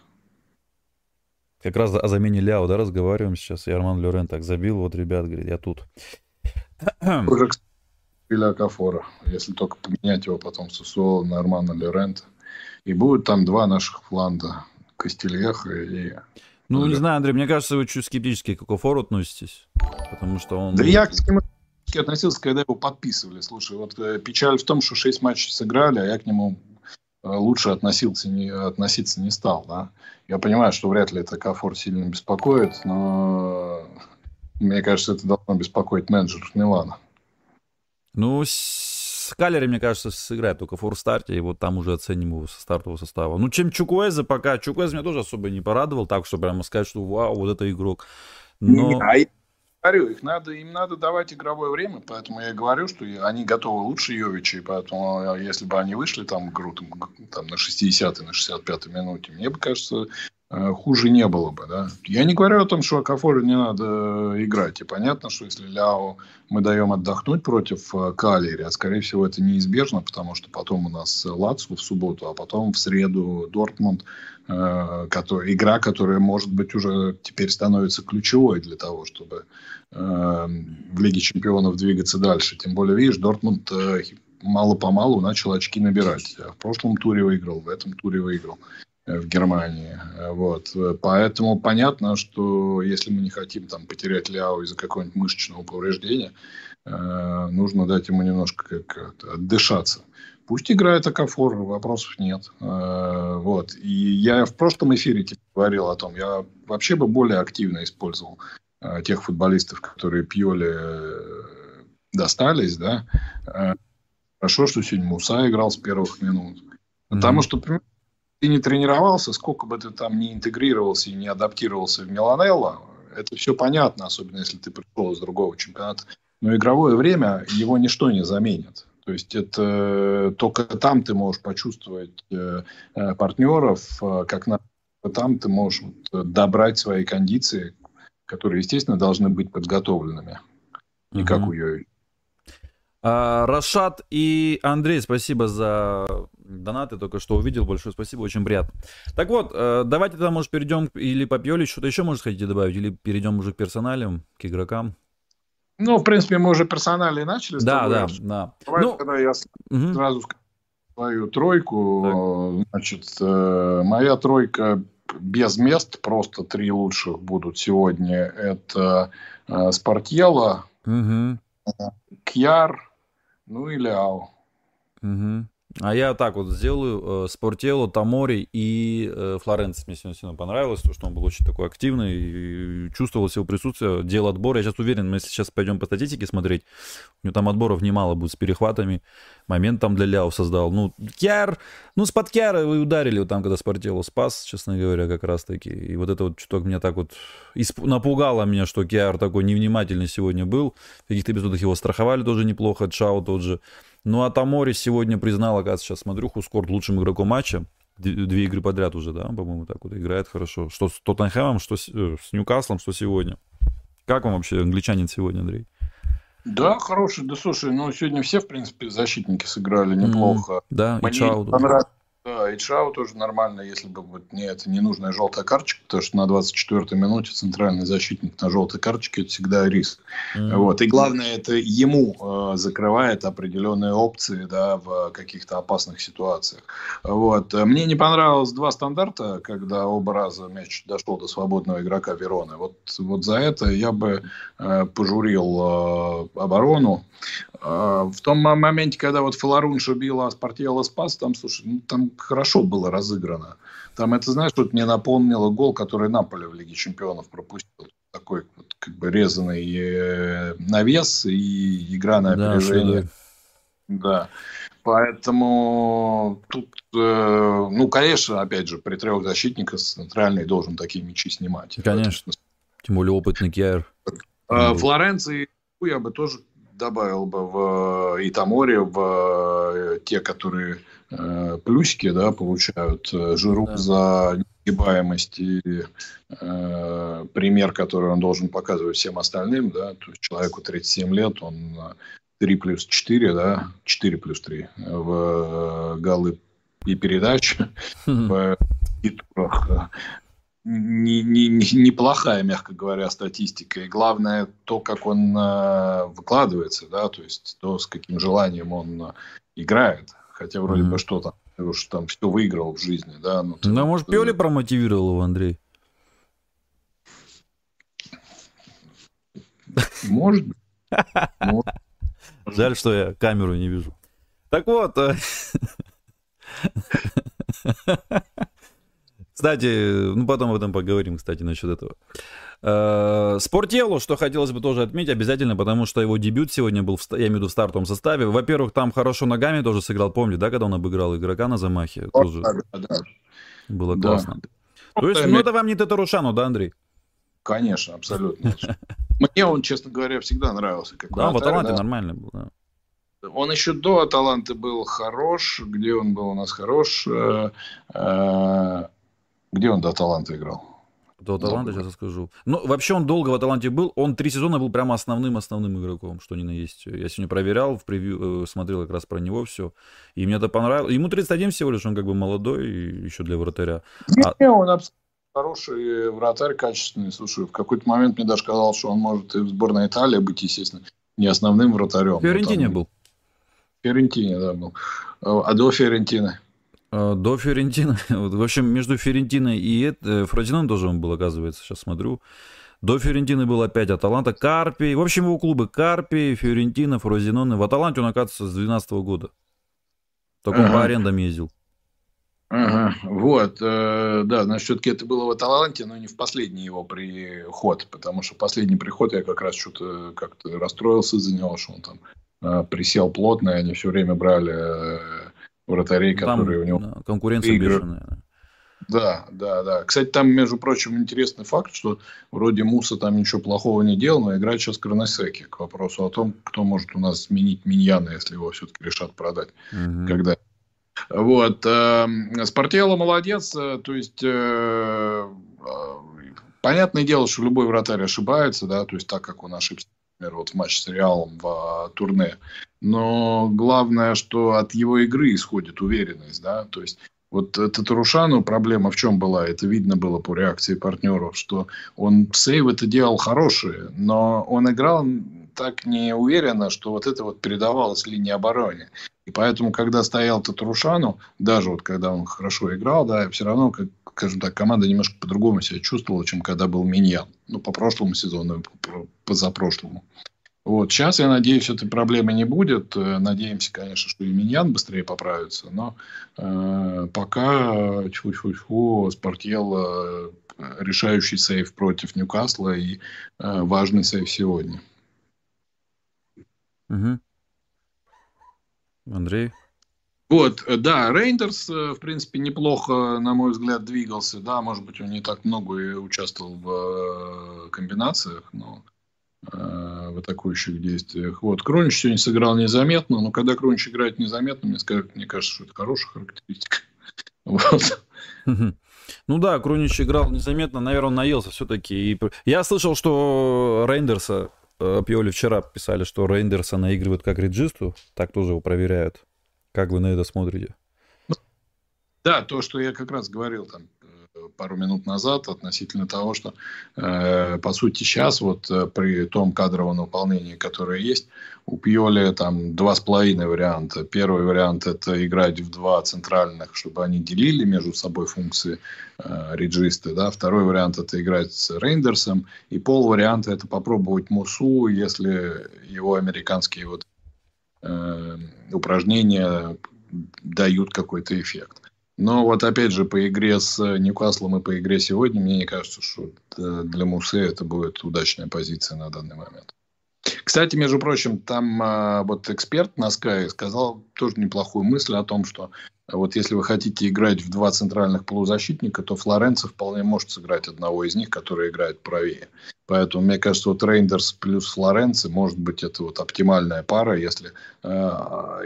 Как раз о замене Ляо, да, разговариваем сейчас. И Арман Лорен так забил. Вот, ребят, говорит, я тут. или Акафора, если только поменять его потом с Усуола на Армана Лерента. И будет там два наших фланда, Костельеха и... Ну, не знаю, Андрей, мне кажется, вы чуть скептически к Акафору относитесь, потому что он... Да я к нему относился, когда его подписывали. Слушай, вот э, печаль в том, что шесть матчей сыграли, а я к нему лучше относился, не, относиться не стал. Да? Я понимаю, что вряд ли это Кафор сильно беспокоит, но мне кажется, это должно беспокоить менеджеров Милана. Ну, с Калери, мне кажется, сыграет только в форстарте, и вот там уже оценим его со стартового состава. Ну, чем Чукуэзе пока, Чукуэзе меня тоже особо не порадовал, так что прямо сказать, что вау, вот это игрок. Но... Не, а я говорю, их надо, им надо давать игровое время, поэтому я говорю, что они готовы лучше Йовича, и поэтому а, если бы они вышли там в игру там, там, на 60-й, на 65-й минуте, мне бы кажется, Э, хуже не было бы. Да? Я не говорю о том, что Акафору не надо играть. И понятно, что если Ляо мы даем отдохнуть против э, Калери, а скорее всего это неизбежно, потому что потом у нас Лацу в субботу, а потом в среду Дортмунд, э, который, игра, которая, может быть, уже теперь становится ключевой для того, чтобы в Лиге Чемпионов двигаться дальше. Тем более, видишь, Дортмунд мало-помалу начал очки набирать. В прошлом туре выиграл, в этом туре выиграл в Германии. Вот. Поэтому понятно, что если мы не хотим там, потерять Ляо из-за какого-нибудь мышечного повреждения, э, нужно дать ему немножко как отдышаться. Пусть играет Акафор, вопросов нет. Э, вот. И я в прошлом эфире типа, говорил о том, я вообще бы более активно использовал э, тех футболистов, которые Пьоли э, достались. Да? Э, хорошо, что сегодня Муса играл с первых минут. Потому mm-hmm. что, ты не тренировался, сколько бы ты там не интегрировался и не адаптировался в Миланелло, это все понятно, особенно если ты пришел из другого чемпионата. Но игровое время его ничто не заменит. То есть это только там ты можешь почувствовать э, э партнеров, э, как надо. Там ты можешь вот, добрать свои кондиции, которые, естественно, должны быть подготовленными. Угу. как у Йови. А, Рашат и Андрей, спасибо за донаты, только что увидел, большое спасибо, очень приятно. Так вот, э, давайте тогда, может, перейдем или по Пьоли, что-то еще, может, хотите добавить, или перейдем уже к персоналям, к игрокам? Ну, в принципе, мы уже персонали начали. Да, да, да. Давай ну, тогда я угу. сразу скажу свою тройку. Так. Значит, э, моя тройка без мест, просто три лучших будут сегодня. Это э, Спортьела, угу. Кьяр, ну и Ляо. Угу. А я так вот сделаю. Э, Спортело, Тамори и э, Флоренц. Мне сегодня сильно понравилось, то, что он был очень такой активный и чувствовалось его присутствие. Дело отбора. Я сейчас уверен, мы сейчас пойдем по статистике смотреть, у него там отборов немало будет с перехватами. Момент там для Ляо создал. Ну, Кяр, ну, с под Кяра вы ударили там, когда Спортело спас, честно говоря, как раз таки. И вот это вот чуток меня так вот исп... напугало меня, что Кяр такой невнимательный сегодня был. В каких-то эпизодах его страховали тоже неплохо, Чао тот же. Ну, а Тамори сегодня признал, оказывается, сейчас смотрю, Хускорт лучшим игроком матча. Две игры подряд уже, да, по-моему, так вот играет хорошо. Что с Тоттенхэмом, что с, э, с Ньюкаслом, что сегодня. Как вам вообще англичанин сегодня, Андрей? Да, хороший. Да слушай, ну сегодня все, в принципе, защитники сыграли неплохо. Mm, да, Мне и Чао. Понравилось, да, и Чао тоже нормально, если бы вот не это ненужная желтая карточка, потому что на 24-й минуте центральный защитник на желтой карточке это всегда риск. Mm-hmm. Вот. И главное, это ему э, закрывает определенные опции да, в каких-то опасных ситуациях. Вот. Мне не понравилось два стандарта, когда оба раза мяч дошел до свободного игрока Вероны. Вот, вот за это я бы э, пожурил э, оборону. Э, в том моменте, когда вот Фаларунша била, а Спартьело спас, там, слушай, ну, там хорошо было разыграно. Там это, знаешь, вот мне напомнило гол, который Наполе в Лиге Чемпионов пропустил. Такой вот, как бы резанный э, навес и игра на опережение. Да, да. Поэтому тут, э, ну, конечно, опять же, при трех защитниках центральный должен такие мячи снимать. Конечно. Тем более опытный Кьяр. Э, Флоренции я бы тоже добавил бы в э, Итаморе, в э, те, которые э, плюсики да, получают. Э, Жиру да. за несгибаемость и э, пример, который он должен показывать всем остальным. Да, то есть человеку 37 лет, он 3 плюс 4, да, 4 плюс 3 в голы и передачи, в турах не, не, не, неплохая, мягко говоря, статистика. И главное то, как он э, выкладывается, да, то есть то, с каким желанием он э, играет. Хотя вроде mm-hmm. бы что-то уж там все выиграл в жизни, да. Ну, ну может, Пиоли промотивировал его, Андрей? Может быть. Жаль, что я камеру не вижу. Так вот. Кстати, ну потом об этом поговорим, кстати, насчет этого. Э, Спортелу, что хотелось бы тоже отметить обязательно, потому что его дебют сегодня был, в, я имею в виду, в стартовом составе. Во-первых, там хорошо ногами тоже сыграл, помните, да, когда он обыграл игрока на замахе? Тоже да, да. Было классно. Да. То есть, ну это вам не Татарушану, да, Андрей? Конечно, абсолютно. Мне он, честно говоря, всегда нравился. Как да, в Аталанте да. нормально был, да. Он еще до Аталанты был хорош. Где он был у нас хорош? Э, э, где он до Аталанты играл? До Аталанты, сейчас я скажу. Ну, вообще он долго в Аталанте был. Он три сезона был прямо основным-основным игроком, что ни на есть. Я сегодня проверял, в превью, э, смотрел как раз про него все. И мне это понравилось. Ему 31 всего лишь, он как бы молодой еще для вратаря. Не, а... он абсолютно хороший вратарь, качественный. Слушай, в какой-то момент мне даже казалось, что он может и в сборной Италии быть, естественно, не основным вратарем. В Фиорентине там... был. Фиорентине, да, был. А до Фиорентины? А, до Фиорентины. В общем, между Фиорентиной и э, Фродином тоже он был, оказывается, сейчас смотрю. До Фиорентины был опять Аталанта, Карпи. В общем, его клубы Карпи, Фиорентина, Фрозиноне. В Аталанте он, оказывается, с 2012 года. Только ага. он по арендам ездил. Ага, вот, э, да, значит, все-таки это было в Аталанте, но не в последний его приход, потому что последний приход я как раз что-то как-то расстроился из-за него, что он там э, присел плотно, и они все время брали э, вратарей, там, которые у него... Да, конкуренция игры. бешеная. Да, да, да. Кстати, там, между прочим, интересный факт, что вроде Муса там ничего плохого не делал, но играет сейчас Кроносеки к вопросу о том, кто может у нас сменить Миньяна, если его все-таки решат продать. Угу. Когда вот. Эм, Спортелло молодец. Э, то есть, э, э, понятное дело, что любой вратарь ошибается, да, то есть так, как он ошибся, например, вот в матче с Реалом в турне. Но главное, что от его игры исходит уверенность, да, то есть вот Татарушану проблема в чем была? Это видно было по реакции партнеров, что он сейв это делал хорошие, но он играл так неуверенно, что вот это вот передавалось линии обороны. И поэтому, когда стоял Татарушану, даже вот когда он хорошо играл, да, все равно, как, скажем так, команда немножко по-другому себя чувствовала, чем когда был Миньян. Ну, по прошлому сезону, по позапрошлому. Вот. Сейчас, я надеюсь, этой проблемы не будет. Э, надеемся, конечно, что и Миньян быстрее поправится. Но э, пока тьфу-тьфу-тьфу, Спортел э, решающий сейф против Ньюкасла и э, важный сейф сегодня. Угу. Андрей? Вот, э, да, Рейндерс, э, в принципе, неплохо, на мой взгляд, двигался. Да, может быть, он не так много и участвовал в э, комбинациях, но в атакующих действиях. Вот, Кронич сегодня сыграл незаметно, но когда Кронич играет незаметно, мне, скажет, мне кажется, что это хорошая характеристика. Вот. Ну да, Крунич играл незаметно, наверное, он наелся все-таки. Я слышал, что Рейндерса Пиоли вчера писали, что Рейндерса наигрывают как реджисту, так тоже его проверяют. Как вы на это смотрите? Да, то, что я как раз говорил там пару минут назад относительно того, что, э, по сути, сейчас вот э, при том кадровом наполнении, которое есть, у Пьоли там два с половиной варианта. Первый вариант – это играть в два центральных, чтобы они делили между собой функции э, реджисты. Да? Второй вариант – это играть с Рейндерсом. И пол варианта – это попробовать Мусу, если его американские вот, э, упражнения дают какой-то эффект. Но вот опять же по игре с Ньюкаслом и по игре сегодня, мне не кажется, что для Мусы это будет удачная позиция на данный момент. Кстати, между прочим, там а, вот эксперт на Sky сказал тоже неплохую мысль о том, что вот если вы хотите играть в два центральных полузащитника, то Флоренцо вполне может сыграть одного из них, который играет правее. Поэтому, мне кажется, вот Рейндерс плюс Флоренци может быть это вот оптимальная пара, если э,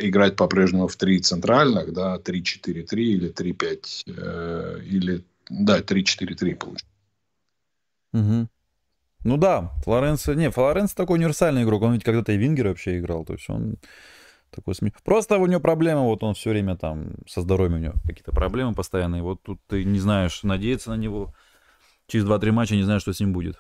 играть по-прежнему в три центральных, да, 3-4-3 или 3-5, э, или, да, 3-4-3 получится. Угу. Ну да, Флоренцо, не, Флоренцо такой универсальный игрок, он ведь когда-то и Вингер вообще играл, то есть он такой сме... Просто у него проблема, вот он все время там со здоровьем у него какие-то проблемы постоянные. Вот тут ты не знаешь, надеяться на него через 2-3 матча не знаю, что с ним будет.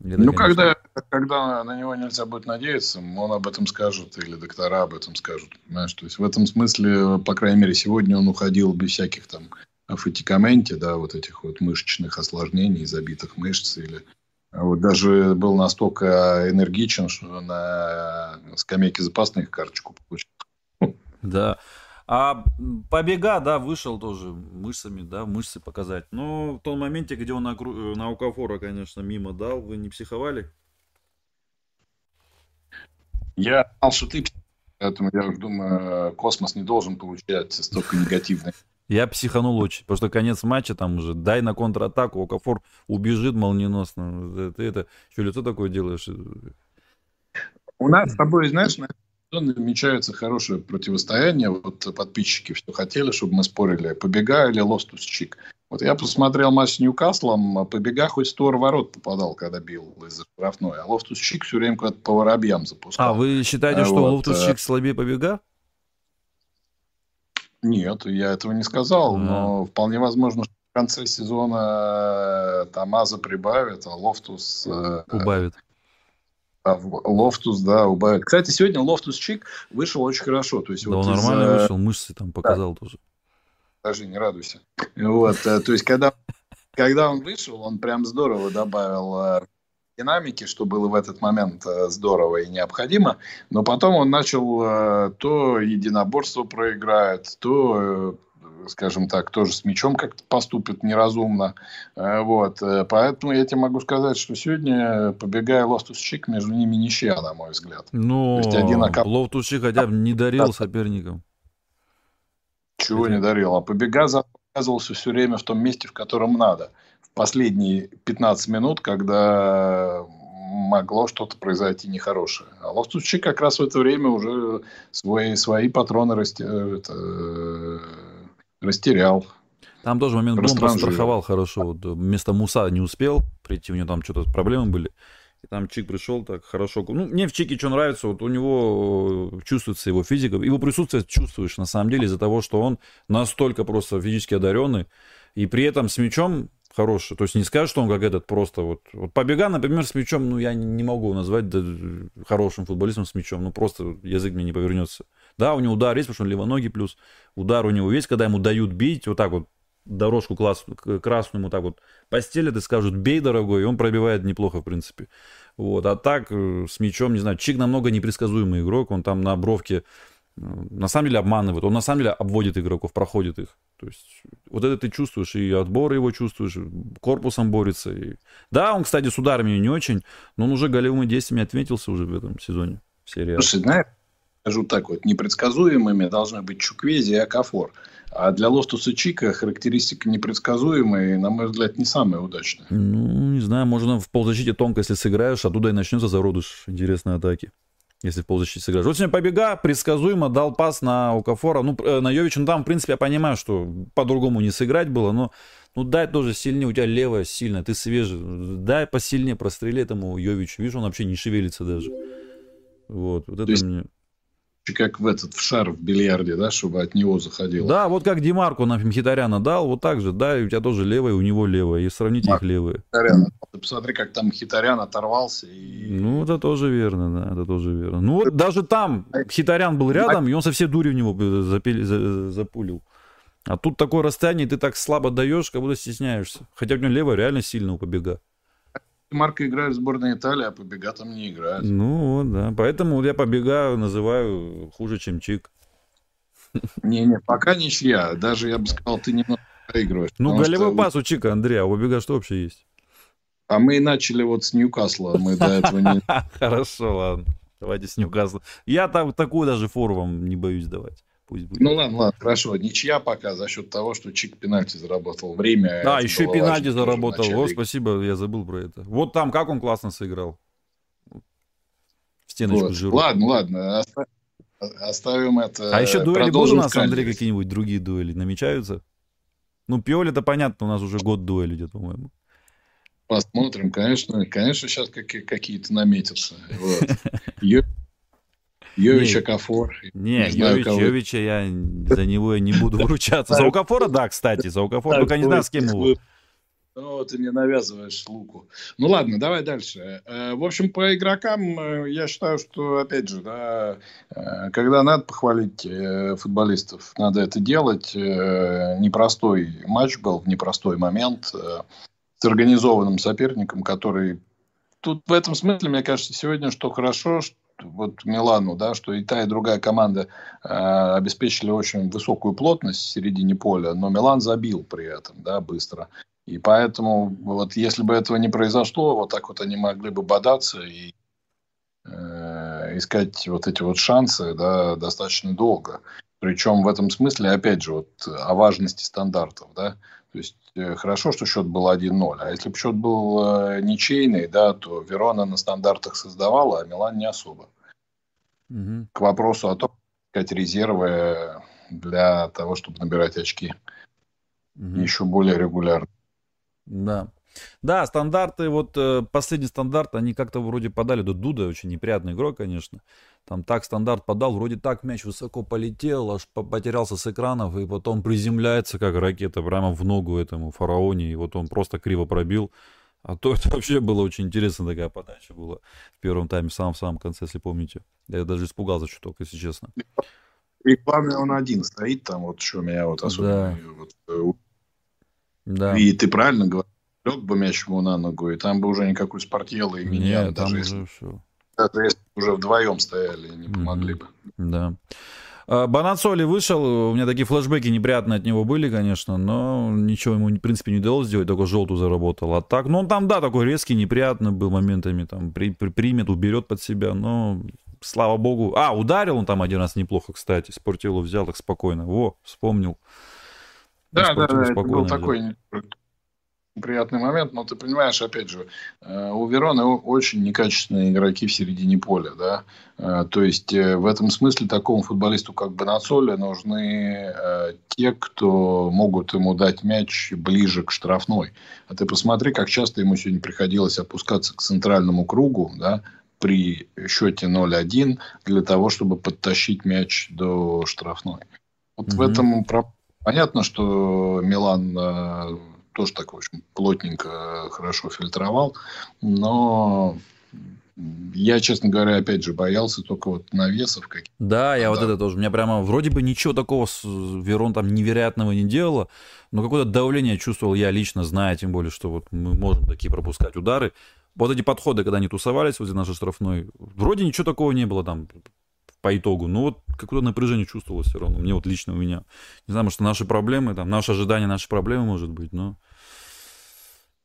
Это, ну, конечно... когда, когда на него нельзя будет надеяться, он об этом скажет, или доктора об этом скажут, понимаешь? То есть в этом смысле, по крайней мере, сегодня он уходил без всяких там фатикаменте, да, вот этих вот мышечных осложнений, забитых мышц или вот даже был настолько энергичен, что на скамейке запасных карточку получил. Да. А побега, да, вышел тоже мышцами, да, мышцы показать. Но в том моменте, где он на, на Укафора, конечно, мимо дал, вы не психовали? Я знал, что ты поэтому я думаю, космос не должен получать столько негативной я психанул очень, потому что конец матча там уже, дай на контратаку, Окафор убежит молниеносно. Ты это, что лицо такое делаешь? У нас с тобой, знаешь, намечается хорошее противостояние. Вот подписчики все хотели, чтобы мы спорили, Побега или Лофтус Чик. Вот я посмотрел матч с Ньюкаслом, а Побега хоть створ ворот попадал, когда бил из-за штрафной, а Лофтус Чик все время куда-то по воробьям запускал. А вы считаете, а, что вот, Лофтус Чик слабее Побега? Нет, я этого не сказал, мм. но вполне возможно, что в конце сезона э, Томмазо прибавит, а Лофтус... Э, А Лофтус, да, убавит. Кстати, сегодня Лофтус Чик вышел очень хорошо. То есть да, вот он из... нормально вышел, мышцы там показал да. тоже. Даже не радуйся. Вот, э, то есть, когда, когда он вышел, он прям здорово добавил динамики, что было в этот момент э, здорово и необходимо, но потом он начал э, то единоборство проиграет, то э, скажем так, тоже с мячом как-то поступит неразумно. Вот. Поэтому я тебе могу сказать, что сегодня, Побега и Лофтус Чик, между ними ничья, на мой взгляд. Ну, один окап... Лофтус Чик хотя бы не дарил соперникам. Чего не дарил? А Побега оказывался все время в том месте, в котором надо последние 15 минут, когда могло что-то произойти нехорошее. А Лофтусчи как раз в это время уже свои, свои патроны расте, это, растерял. Там тоже момент Блум постраховал хорошо. Вот, вместо Муса не успел прийти, у него там что-то проблемы были. И там Чик пришел так хорошо. Ну, мне в Чике что нравится, вот у него чувствуется его физика. Его присутствие чувствуешь, на самом деле, из-за того, что он настолько просто физически одаренный. И при этом с мячом хороший. То есть не скажешь, что он как этот просто вот... Вот Побега, например, с мячом, ну, я не могу назвать да, хорошим футболистом с мячом. Ну, просто язык мне не повернется. Да, у него удар есть, потому что он левоногий, плюс удар у него есть, когда ему дают бить, вот так вот дорожку класс, красную ему так вот постелят и скажут, бей, дорогой, и он пробивает неплохо, в принципе. Вот, а так, э, с мячом, не знаю, Чик намного непредсказуемый игрок, он там на бровке на самом деле обманывает, он на самом деле обводит игроков, проходит их. То есть вот это ты чувствуешь, и отбор его чувствуешь, корпусом борется. И... Да, он, кстати, с ударами не очень, но он уже голевыми действиями отметился уже в этом сезоне. В серии Слушай, знаешь, скажу так вот, непредсказуемыми должны быть Чуквези и Акафор. А для Лофтуса Чика характеристика непредсказуемая, на мой взгляд, не самая удачная. Ну, не знаю, можно в полузащите тонко, если сыграешь, оттуда и начнется зародыш интересной атаки если в полузащите сыграешь. Вот сегодня побега, предсказуемо дал пас на Укафора, ну, э, на Йовича, ну, там, в принципе, я понимаю, что по-другому не сыграть было, но, ну, дай тоже сильнее, у тебя левая сильная, ты свежий, дай посильнее прострели этому Йовичу, видишь, он вообще не шевелится даже. Вот, вот это есть... мне как в этот в шар в бильярде, да, чтобы от него заходило. Да, вот как Димарку на Хитаряна дал, вот так же, да, и у тебя тоже левая, у него левая, и сравните Марк, их левые. Хитарян. Ты посмотри, как там Хитарян оторвался. И... Ну, это тоже верно, да, это тоже верно. Ну, вот даже там Хитарян был рядом, и он со всей дури в него запили, запулил. А тут такое расстояние, ты так слабо даешь, как будто стесняешься. Хотя у него левая реально сильно у побега. Марка играет в сборной Италии, а Побега там не играет. Ну, да. Поэтому я Побега называю хуже, чем Чик. Не-не, пока ничья. Даже, я бы сказал, ты немного проигрываешь. Ну, голевой что... пас у Чика, Андрей, а у Побега что вообще есть? А мы начали вот с Ньюкасла. Мы до этого не... Хорошо, ладно. Давайте с Ньюкасла. Я там такую даже фору вам не боюсь давать. Пусть будет. Ну ладно, ладно, хорошо. Ничья пока за счет того, что Чик пенальти заработал. Время. Да, еще пенальти заработал. О, спасибо, я забыл про это. Вот там как он классно сыграл. Стеночку вот. жиру. Ладно, ладно. Оставим это. А еще дуэли будут у нас, Андрей, какие-нибудь другие дуэли намечаются? Ну, Пиоль это понятно, у нас уже год дуэль идет, по-моему. Посмотрим, конечно, конечно, сейчас какие-то наметятся. Вот. Йовича Кафор. Не, не Йович, Йовича я за него я не буду вручаться. За Укафора, да, кстати, за Укафора, только не знаю, с кем его. Ну, ты мне навязываешь луку. Ну ладно, давай дальше. Э, в общем, по игрокам э, я считаю, что, опять же, да, э, когда надо похвалить футболистов, надо это делать. Непростой матч был в непростой момент с организованным соперником, который... Тут в этом смысле, мне кажется, сегодня, что хорошо, что вот Милану, да, что и та, и другая команда э, обеспечили очень высокую плотность в середине поля, но Милан забил при этом, да, быстро. И поэтому, вот если бы этого не произошло, вот так вот они могли бы бодаться и э, искать вот эти вот шансы да, достаточно долго. Причем в этом смысле, опять же, вот о важности стандартов, да, то есть э, хорошо, что счет был 1-0, а если бы счет был э, ничейный, да, то Верона на стандартах создавала, а Милан не особо. Угу. К вопросу о том, искать резервы для того, чтобы набирать очки угу. еще более регулярно. Да. Да, стандарты, вот э, последний стандарт, они как-то вроде подали, до Дуда очень неприятный игрок, конечно. Там так стандарт подал, вроде так мяч высоко полетел, аж потерялся с экранов, и потом приземляется, как ракета, прямо в ногу этому фараоне, и вот он просто криво пробил. А то это вообще было очень интересно, такая подача была в первом тайме, в самом-самом конце, если помните. Я даже испугался чуток, если честно. И главное, он один стоит там, вот что меня вот особенно да. вот, э, да. И ты правильно говоришь, лег бы мяч ему на ногу, и там бы уже никакой спортела и меня Нет, даже, если, все. Даже если уже вдвоем стояли, не помогли бы. Да. А, Банацоли вышел, у меня такие флешбеки неприятные от него были, конечно, но ничего ему, в принципе, не удалось сделать, только желтую заработал. А так, ну он там, да, такой резкий, неприятный был моментами, там, при, при, примет, уберет под себя, но слава богу. А, ударил он там один раз неплохо, кстати, Спортилу взял так спокойно. Во, вспомнил. Да, да, да, был такой приятный момент, но ты понимаешь, опять же, э, у Вероны очень некачественные игроки в середине поля, да, э, то есть э, в этом смысле такому футболисту, как Бонацоли, нужны те, кто могут ему дать мяч ближе к штрафной. А ты посмотри, как часто ему сегодня приходилось опускаться к центральному кругу, да, при счете 0-1 для того, чтобы подтащить мяч до штрафной. Вот mm-hmm. в этом Понятно, что Милан тоже так, общем, плотненько, хорошо фильтровал, но я, честно говоря, опять же, боялся только вот навесов каких-то. Да, я да. вот это тоже. У меня прямо вроде бы ничего такого с Верон там невероятного не делала, но какое-то давление чувствовал я лично, зная, тем более, что вот мы можем такие пропускать удары. Вот эти подходы, когда они тусовались возле нашей штрафной, вроде ничего такого не было там по итогу. Но вот какое-то напряжение чувствовалось все равно. Мне вот лично у меня. Не знаю, может, наши проблемы, там, наши ожидания, наши проблемы, может быть, но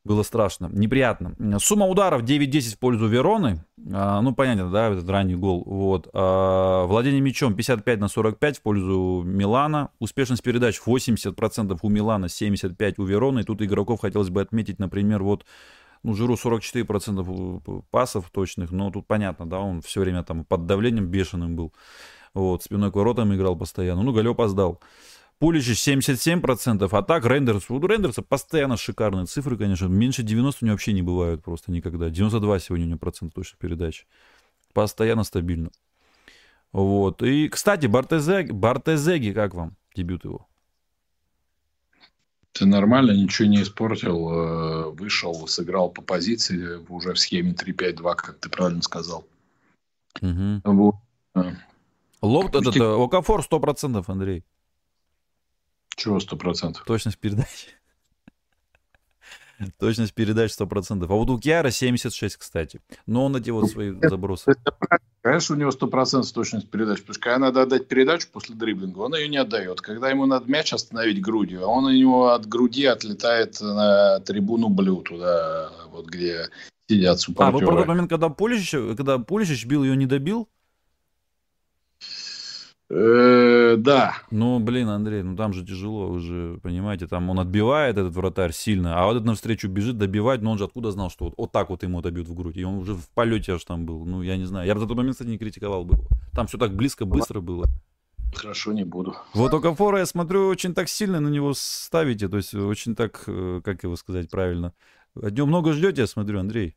было страшно, неприятно. Сумма ударов 9-10 в пользу Вероны. А, ну, понятно, да, этот ранний гол. Вот. А, владение мячом 55 на 45 в пользу Милана. Успешность передач 80% у Милана, 75% у Вероны. И тут игроков хотелось бы отметить, например, вот ну, Жиру 44% пасов точных, но тут понятно, да, он все время там под давлением бешеным был. Вот, спиной к воротам играл постоянно. Ну, Галё опоздал. Пуличич 77%, а так Рендерс, у Рендерса постоянно шикарные цифры, конечно, меньше 90 у него вообще не бывают просто никогда. 92 сегодня у него процент точно передач. Постоянно стабильно. Вот. И, кстати, Бартезеги, Бартезеги как вам дебют его? Ты нормально, ничего не испортил, э, вышел, сыграл по позиции уже в схеме 3-5-2, как ты правильно сказал. Угу. Вот. Лоб, этот, э, Окафор 100%, Андрей. Чего 100%? Точность передачи. Точность передач 100%. А вот у Киара 76, кстати. Но он эти вот свои забросы. Конечно, у него 100% точность передач. Потому что когда надо отдать передачу после дриблинга, он ее не отдает. Когда ему надо мяч остановить грудью, он у него от груди отлетает на трибуну Блю, туда, вот где сидят супporтеры. А, вы про тот момент, когда Пулищич, когда Пулищич бил, ее не добил? Э, да. Ну, блин, Андрей, ну там же тяжело, вы же понимаете, там он отбивает этот вратарь сильно, а вот этот навстречу бежит добивать, но он же откуда знал, что вот, вот так вот ему добьют в грудь, и он уже в полете аж там был, ну, я не знаю, я бы за тот момент, кстати, не критиковал бы его. Там все так близко, быстро было. Хорошо, не буду. Вот у Кафора, я смотрю, очень так сильно на него ставите, то есть очень так, э, как его сказать правильно, от него много ждете, я смотрю, Андрей.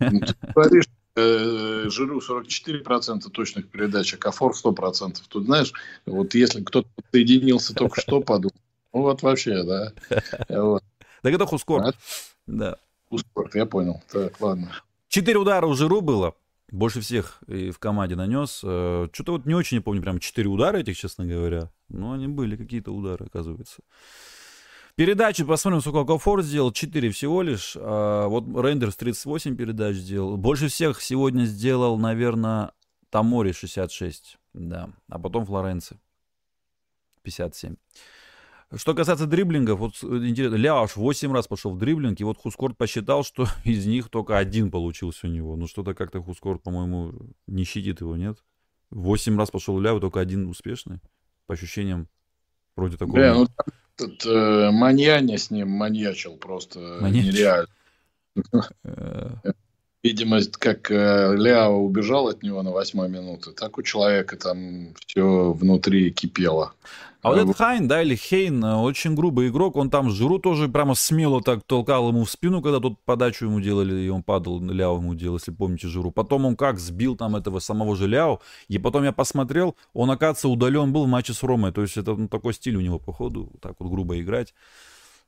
Ну, ты говоришь, Жиру 44% точных передач, а Кафор 100%. Тут, знаешь, вот если кто-то соединился только что, подумал, ну вот вообще, да. Вот. Так это Хускорт. Да. Хускорт, я понял. Так, ладно. Четыре удара у Жиру было. Больше всех и в команде нанес. Э, Что-то вот не очень не помню, прям четыре удара этих, честно говоря. Но они были какие-то удары, оказывается. Передачи, посмотрим, сколько Кофор сделал. 4 всего лишь. А вот Рейндерс 38 передач сделал. Больше всех сегодня сделал, наверное, Тамори 66. Да. А потом Флоренци 57. Что касается дриблингов, вот интересно, Ляош 8 раз пошел в дриблинг, и вот Хускорт посчитал, что из них только один получился у него. Ну что-то как-то Хускорт, по-моему, не щадит его, нет? 8 раз пошел Ляо, только один успешный. По ощущениям, вроде такого. Бля, ну этот э, маньяне с ним маньячил просто Маньяч. нереально. Э. Видимо, как э, Ляо убежал от него на восьмой минуты, так у человека там все внутри кипело. А вот этот Хайн, да, или Хейн, э, очень грубый игрок, он там Жиру тоже прямо смело так толкал ему в спину, когда тут подачу ему делали, и он падал, Ляо ему делал, если помните Жиру. Потом он как сбил там этого самого же Ляо, и потом я посмотрел, он, оказывается, удален был в матче с Ромой, то есть это ну, такой стиль у него, походу, так вот грубо играть.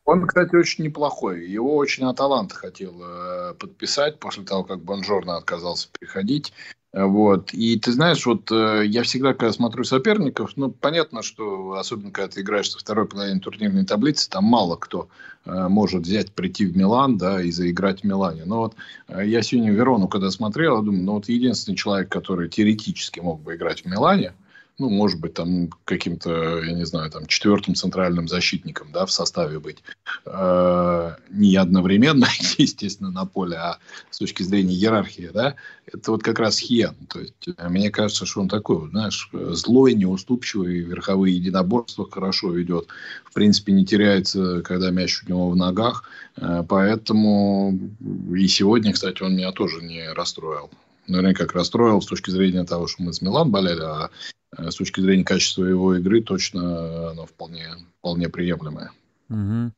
Он, кстати, очень неплохой. Его очень Аталанта хотел э, подписать после того, как Бонжорно отказался приходить. Вот. И ты знаешь, вот э, я всегда, когда смотрю соперников, ну, понятно, что особенно когда ты играешь со второй половиной турнирной таблицы, там мало кто э, может взять, прийти в Милан, да, и заиграть в Милане. Но вот э, я сегодня Верону, когда смотрел, думаю, ну, вот единственный человек, который теоретически мог бы играть в Милане, ну, может быть, там каким-то, я не знаю, там четвертым центральным защитником, да, в составе быть. Э, не одновременно, естественно, на поле, а с точки зрения иерархии, да, это вот как раз Хиен. То есть, э, мне кажется, что он такой, знаешь, злой, неуступчивый, верховые единоборства хорошо ведет. В принципе, не теряется, когда мяч у него в ногах. Э, поэтому и сегодня, кстати, он меня тоже не расстроил наверное, как расстроил с точки зрения того, что мы с Милан болели, а с точки зрения качества его игры точно оно вполне, вполне приемлемое. Угу.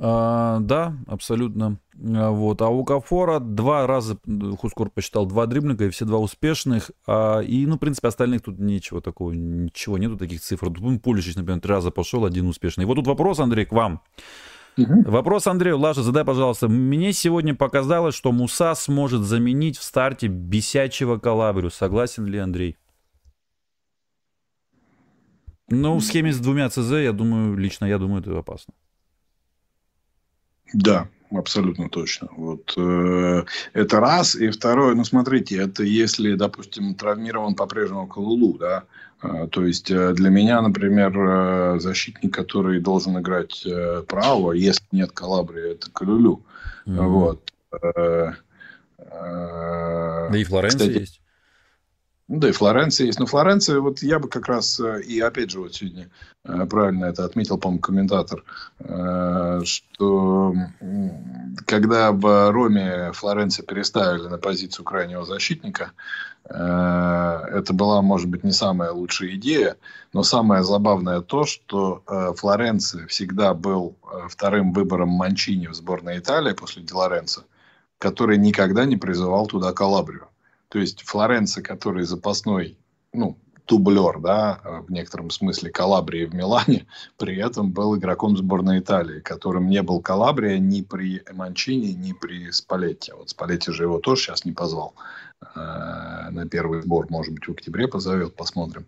А, да, абсолютно. А, вот. А у Кафора два раза Хускор посчитал два дриблинга, и все два успешных. А, и, ну, в принципе, остальных тут ничего такого, ничего нету таких цифр. Тут Пуличич, например, три раза пошел, один успешный. И вот тут вопрос, Андрей, к вам. Угу. Вопрос Андрею. Лаша, задай, пожалуйста. Мне сегодня показалось, что Муса сможет заменить в старте бесячего Калабрию. Согласен ли Андрей? Ну, в схеме с двумя ЦЗ, я думаю, лично я думаю, это опасно. Да, абсолютно точно. Вот э, это раз. И второе, ну смотрите, это если, допустим, травмирован по-прежнему Калулу, да, э, то есть э, для меня, например, э, защитник, который должен играть э, право, если нет Калабрии, это Калулю. Mm-hmm. Вот. Э, э, да и Флоренция кстати, есть. Ну, да, и Флоренция есть. Но Флоренция, вот я бы как раз, э, и опять же, вот сегодня э, правильно это отметил, по-моему, комментатор, э, что когда в Роме Флоренция переставили на позицию крайнего защитника, это была, может быть, не самая лучшая идея, но самое забавное то, что Флоренция всегда был вторым выбором Манчини в сборной Италии после Ди Лоренцо, который никогда не призывал туда Калабрию. То есть Флоренци, который запасной, ну, тублер, да, в некотором смысле Калабрии в Милане, при этом был игроком сборной Италии, которым не был Калабрия ни при Манчини, ни при Спалетти. Вот Спалетти же его тоже сейчас не позвал э, на первый сбор, может быть, в октябре позовет, посмотрим.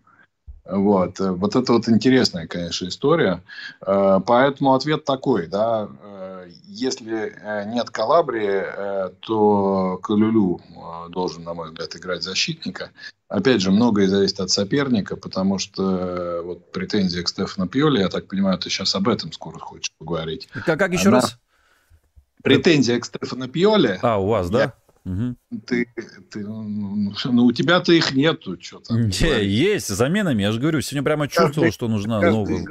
Вот. вот это вот интересная, конечно, история. Э, поэтому ответ такой, да, если э, нет Калабрии, э, то Калюлю э, должен, на мой взгляд, играть защитника. Опять же, многое зависит от соперника, потому что вот претензия к Стефану Пьоли, я так понимаю, ты сейчас об этом скоро хочешь поговорить. Как, как еще Она... раз? Претензия к Стефану Пьоли. А, у вас, да? Угу. Ты, ты, ну, ну, у тебя-то их нету, что там. Не, есть, заменами, я же говорю, сегодня прямо чувствовал, каждый, что нужна новая.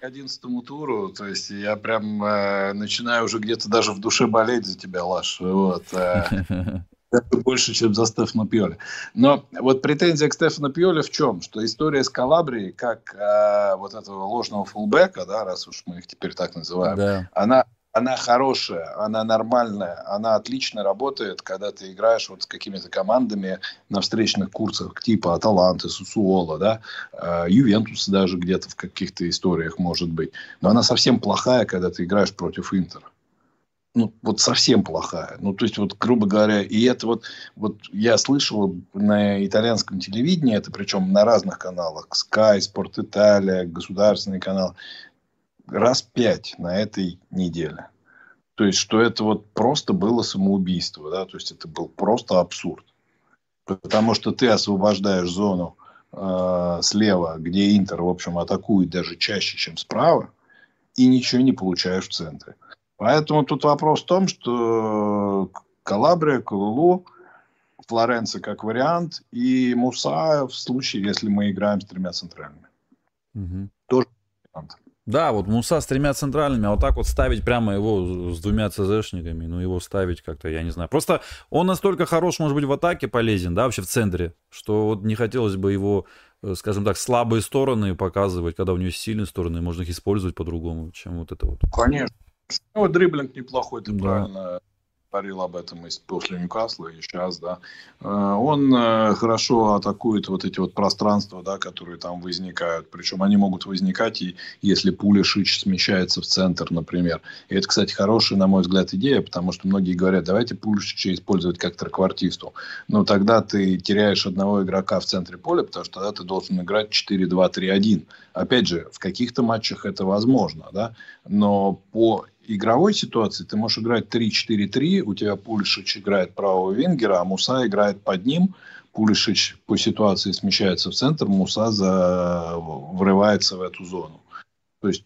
К одиннадцатому туру, то есть я прям э, начинаю уже где-то даже в душе болеть за тебя, Лаш. Вот. Э, это больше, чем за Стефана Пьоли. Но вот претензия к Стефану Пьоли в чем? Что история с Калабрией, как э, вот этого ложного фулбека, да, раз уж мы их теперь так называем, да. она она хорошая, она нормальная, она отлично работает, когда ты играешь вот с какими-то командами на встречных курсах, типа Аталанты, Сусуола, да, э, Ювентус даже где-то в каких-то историях может быть. Но она совсем плохая, когда ты играешь против Интера ну, вот совсем плохая. Ну, то есть, вот, грубо говоря, и это вот, вот я слышал на итальянском телевидении, это причем на разных каналах, Sky, Sport Italia, государственный канал, раз пять на этой неделе. То есть, что это вот просто было самоубийство, да, то есть, это был просто абсурд. Потому что ты освобождаешь зону э, слева, где Интер, в общем, атакует даже чаще, чем справа, и ничего не получаешь в центре. Поэтому тут вопрос в том, что Калабрия, Калулу, Флоренция как вариант, и Муса в случае, если мы играем с тремя центральными. Угу. Тоже вариант. Да, вот Муса с тремя центральными, а вот так вот ставить прямо его с двумя ЦЗшниками, ну его ставить как-то, я не знаю. Просто он настолько хорош, может быть, в атаке полезен, да, вообще в центре, что вот не хотелось бы его, э, скажем так, слабые стороны показывать, когда у него есть сильные стороны, можно их использовать по-другому, чем вот это вот. Конечно. Ну, дриблинг неплохой, ты да. правильно говорил об этом и после Ньюкасла, и сейчас, да. Э, он э, хорошо атакует вот эти вот пространства, да, которые там возникают. Причем они могут возникать, и если Пулишич смещается в центр, например. И это, кстати, хорошая, на мой взгляд, идея, потому что многие говорят, давайте Пулишича использовать как треквартисту. Но тогда ты теряешь одного игрока в центре поля, потому что тогда ты должен играть 4-2-3-1. Опять же, в каких-то матчах это возможно, да, но по игровой ситуации ты можешь играть 3-4-3, у тебя Пулишич играет правого венгера, а Муса играет под ним. Пулишич по ситуации смещается в центр, Муса за... врывается в эту зону. То есть,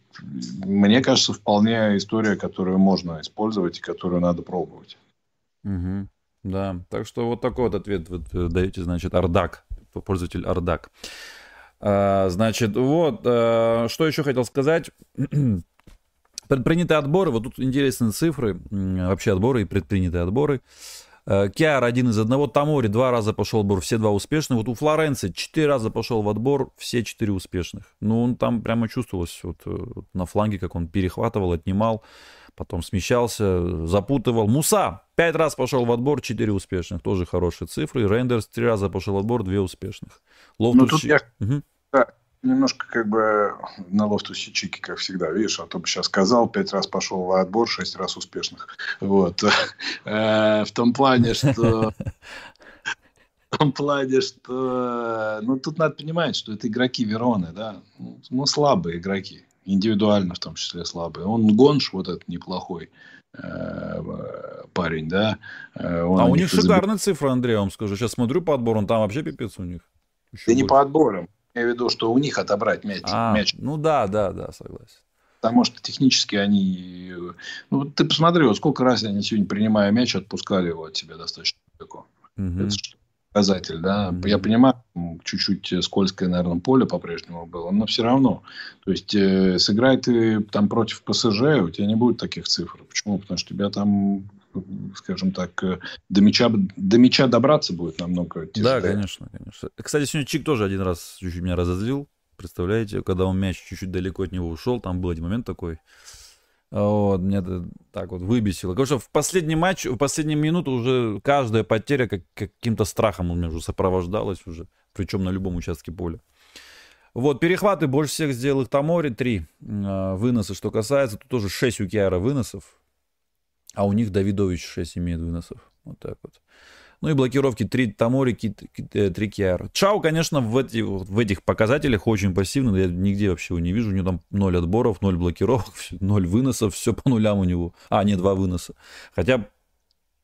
мне кажется, вполне история, которую можно использовать и которую надо пробовать. Угу. Да, так что вот такой вот ответ вы даете, значит, Ардак, пользователь Ардак. А, значит, вот, а, что еще хотел сказать. Предпринятые отборы, вот тут интересные цифры, вообще отборы и предпринятые отборы. Э, Киар один из одного, Тамори два раза пошел в отбор, все два успешных. Вот у Флоренции четыре раза пошел в отбор, все четыре успешных. Ну, он там прямо чувствовалось вот, э, на фланге, как он перехватывал, отнимал, потом смещался, запутывал. Муса пять раз пошел в отбор, четыре успешных, тоже хорошие цифры. Рейндерс три раза пошел в отбор, две успешных. Лофтус... Ну, тут я... угу немножко как бы на Лофтусе Чике, как всегда, видишь, а то бы сейчас сказал, пять раз пошел в отбор, шесть раз успешных. Вот. Э, в том плане, что... В том плане, что... Ну, тут надо понимать, что это игроки Вероны, да. Ну, слабые игроки. Индивидуально в том числе слабые. Он Гонш вот этот неплохой э, парень, да. Э, он а у них шикарная цифра, Андрей, я вам скажу. Сейчас смотрю по отбору, он там вообще пипец у них. Еще да больше. не по отборам имею в виду, что у них отобрать мяч. А, мяч. Ну да, да, да, согласен. Потому что технически они... Ну, ты посмотри, вот сколько раз они сегодня, принимая мяч, отпускали его от себя достаточно далеко. Угу. Это показатель, да. Угу. Я понимаю, чуть-чуть скользкое, наверное, поле по-прежнему было, но все равно. То есть, э, сыграй ты там против ПСЖ, у тебя не будет таких цифр. Почему? Потому что тебя там скажем так, э, до мяча, до мяча добраться будет намного тяжелее. Да, конечно, конечно. Кстати, сегодня Чик тоже один раз чуть-чуть меня разозлил. Представляете, когда он мяч чуть-чуть далеко от него ушел, там был один момент такой. Вот, мне это так вот выбесило. Потому что в последний матч, в последние минуты уже каждая потеря как, каким-то страхом у меня уже сопровождалась уже, причем на любом участке поля. Вот, перехваты больше всех сделал их Тамори, три э, выносы, что касается, тут тоже 6 у Киара выносов, а у них Давидович 6 имеет выносов. Вот так вот. Ну и блокировки 3 Тамори, 3 Киара. Чау, конечно, в, эти, в этих показателях очень пассивный. Я нигде вообще его не вижу. У него там 0 отборов, 0 блокировок, 0 выносов. Все по нулям у него. А, не 2 выноса. Хотя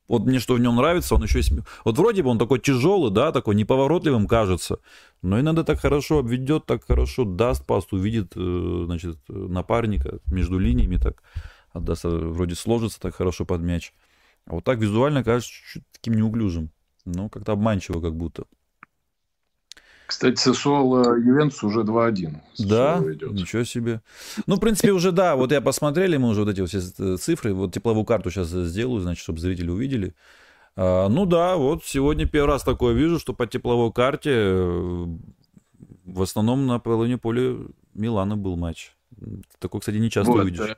вот мне что в нем нравится, он еще. Вот вроде бы он такой тяжелый, да, такой неповоротливым кажется, но иногда так хорошо обведет, так хорошо даст пасту, увидит, э, значит, напарника между линиями так отдаст, вроде сложится так хорошо под мяч. А вот так визуально кажется чуть-чуть таким неуклюжим. Ну, как-то обманчиво как будто. Кстати, Сесуол Ювентус уже 2-1. Да, идет. ничего себе. Ну, в принципе, уже да, вот я посмотрели, мы уже вот эти вот все э, цифры, вот тепловую карту сейчас сделаю, значит, чтобы зрители увидели. А, ну да, вот сегодня первый раз такое вижу, что по тепловой карте э, в основном на половине поля Милана был матч. Такой, кстати, не часто вот, увидишь.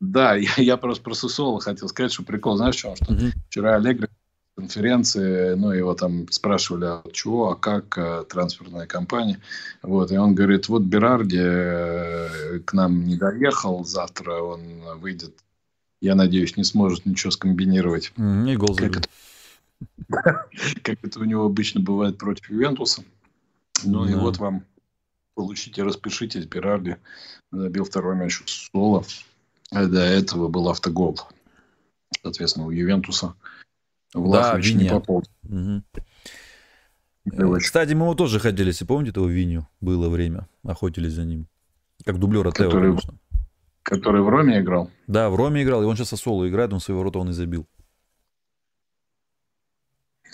Да, я, я просто про Сусола хотел сказать, что прикол, знаешь, в чем? Что угу. вчера Олег конференции, ну, его там спрашивали, а чего, а как а, трансферная компания. Вот, и он говорит, вот Берарди э, к нам не доехал, завтра он выйдет, я надеюсь, не сможет ничего скомбинировать. Mm, и гол как это, как это у него обычно бывает против Ювентуса. Ну, и вот вам получите, распишитесь, Берарди забил второй мяч у Соло. А до этого был автогол. Соответственно, у Ювентуса. Власович да, не попал. Угу. Кстати, мы его тоже хотели, если помните, этого Виню было время. Охотились за ним. Как дублера Тео, конечно. Который в Роме играл? Да, в Роме играл. И он сейчас Соло играет, он свои ворота он и забил.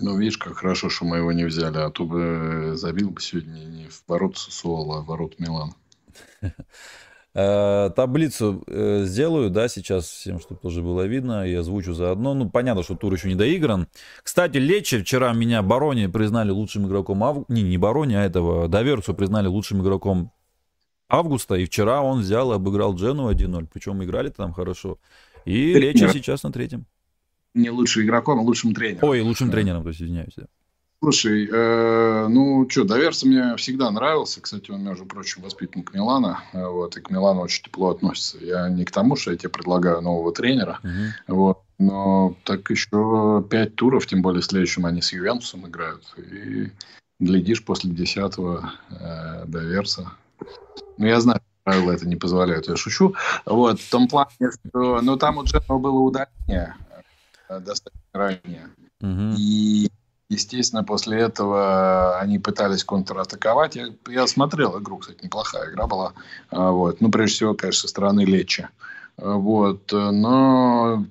Ну, видишь, как хорошо, что мы его не взяли. А то бы забил бы сегодня не в ворот Сосуола, а в ворот Милана. Э, таблицу э, сделаю, да, сейчас всем, чтобы тоже было видно, и озвучу заодно. Ну, понятно, что тур еще не доигран. Кстати, Лечи вчера меня Барони признали лучшим игроком августа. Не, не Барони, а этого Доверцу признали лучшим игроком августа. И вчера он взял и обыграл Джену 1-0. Причем играли там хорошо. И Лечи сейчас на третьем. Не лучшим игроком, а лучшим тренером. Ой, лучшим тренером, то есть извиняюсь. Да. Слушай, э, ну что, Доверс мне всегда нравился. Кстати, он, между прочим, воспитанник Милана. Вот, и к Милану очень тепло относится. Я не к тому, что я тебе предлагаю нового тренера. Uh-huh. Вот, но так еще пять туров, тем более в следующем они с Ювентусом играют. И глядишь после десятого э, Доверса. Ну, я знаю, правила это не позволяют, я шучу. Вот, в том плане, что... Ну, там у Дженова было удаление э, достаточно ранее. Uh-huh. И Естественно, после этого они пытались контратаковать. Я, я смотрел игру, кстати, неплохая игра была. А, вот. Ну, прежде всего, конечно, со стороны Лечи. А, вот. Но,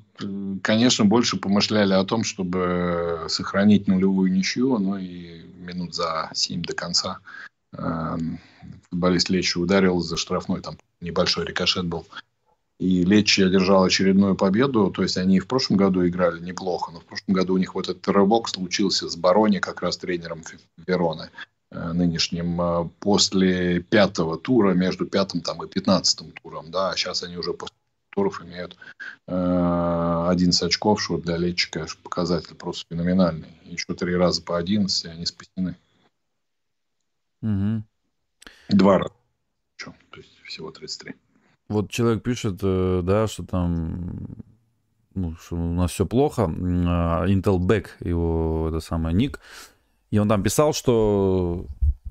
конечно, больше помышляли о том, чтобы сохранить нулевую ничью. Ну и минут за 7 до конца а, футболист Лечи ударил за штрафной. Там небольшой рикошет был. И Лечи одержал очередную победу. То есть они в прошлом году играли неплохо, но в прошлом году у них вот этот рывок случился с Барони, как раз тренером Вероны э, нынешним э, после пятого тура, между пятым там, и пятнадцатым туром. Да, а сейчас они уже после туров имеют э, 11 очков, что для Лечи, конечно, показатель просто феноменальный. Еще три раза по 11, они спасены. Угу. Два раза. То есть всего 33. Вот человек пишет, э, да, что там ну, что у нас все плохо. А, Intel Back, его это самое ник. И он там писал, что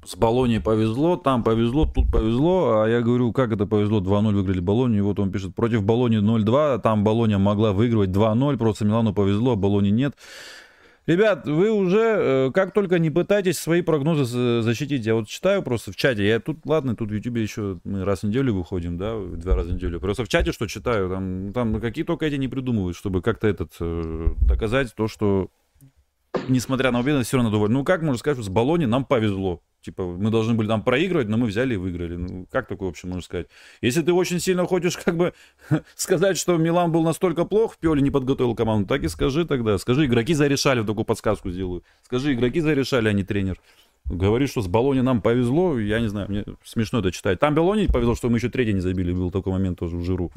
с Болонией повезло, там повезло, тут повезло. А я говорю, как это повезло? 2-0 выиграли Болонию. И вот он пишет, против Болонии 0-2, там Болония могла выигрывать 2-0, просто Милану повезло, а Болонии нет. Ребят, вы уже, э, как только не пытайтесь свои прогнозы защитить. Я вот читаю просто в чате. Я тут, ладно, тут в Ютубе еще мы раз в неделю выходим, да, два раза в неделю. Просто в чате что читаю, там, там какие только эти не придумывают, чтобы как-то этот э, доказать то, что несмотря на уверенность, все равно довольны. Ну, как можно сказать, что с Болони нам повезло. Типа, мы должны были там проигрывать, но мы взяли и выиграли. Ну, как такое вообще можно сказать? Если ты очень сильно хочешь как бы сказать, что Милан был настолько плох, Пиоли не подготовил команду, так и скажи тогда. Скажи, игроки зарешали, в такую подсказку сделаю. Скажи, игроки зарешали, а не тренер. Говоришь, что с Болони нам повезло, я не знаю, мне смешно это читать. Там Болони повезло, что мы еще третий не забили, был такой момент тоже в Жиру.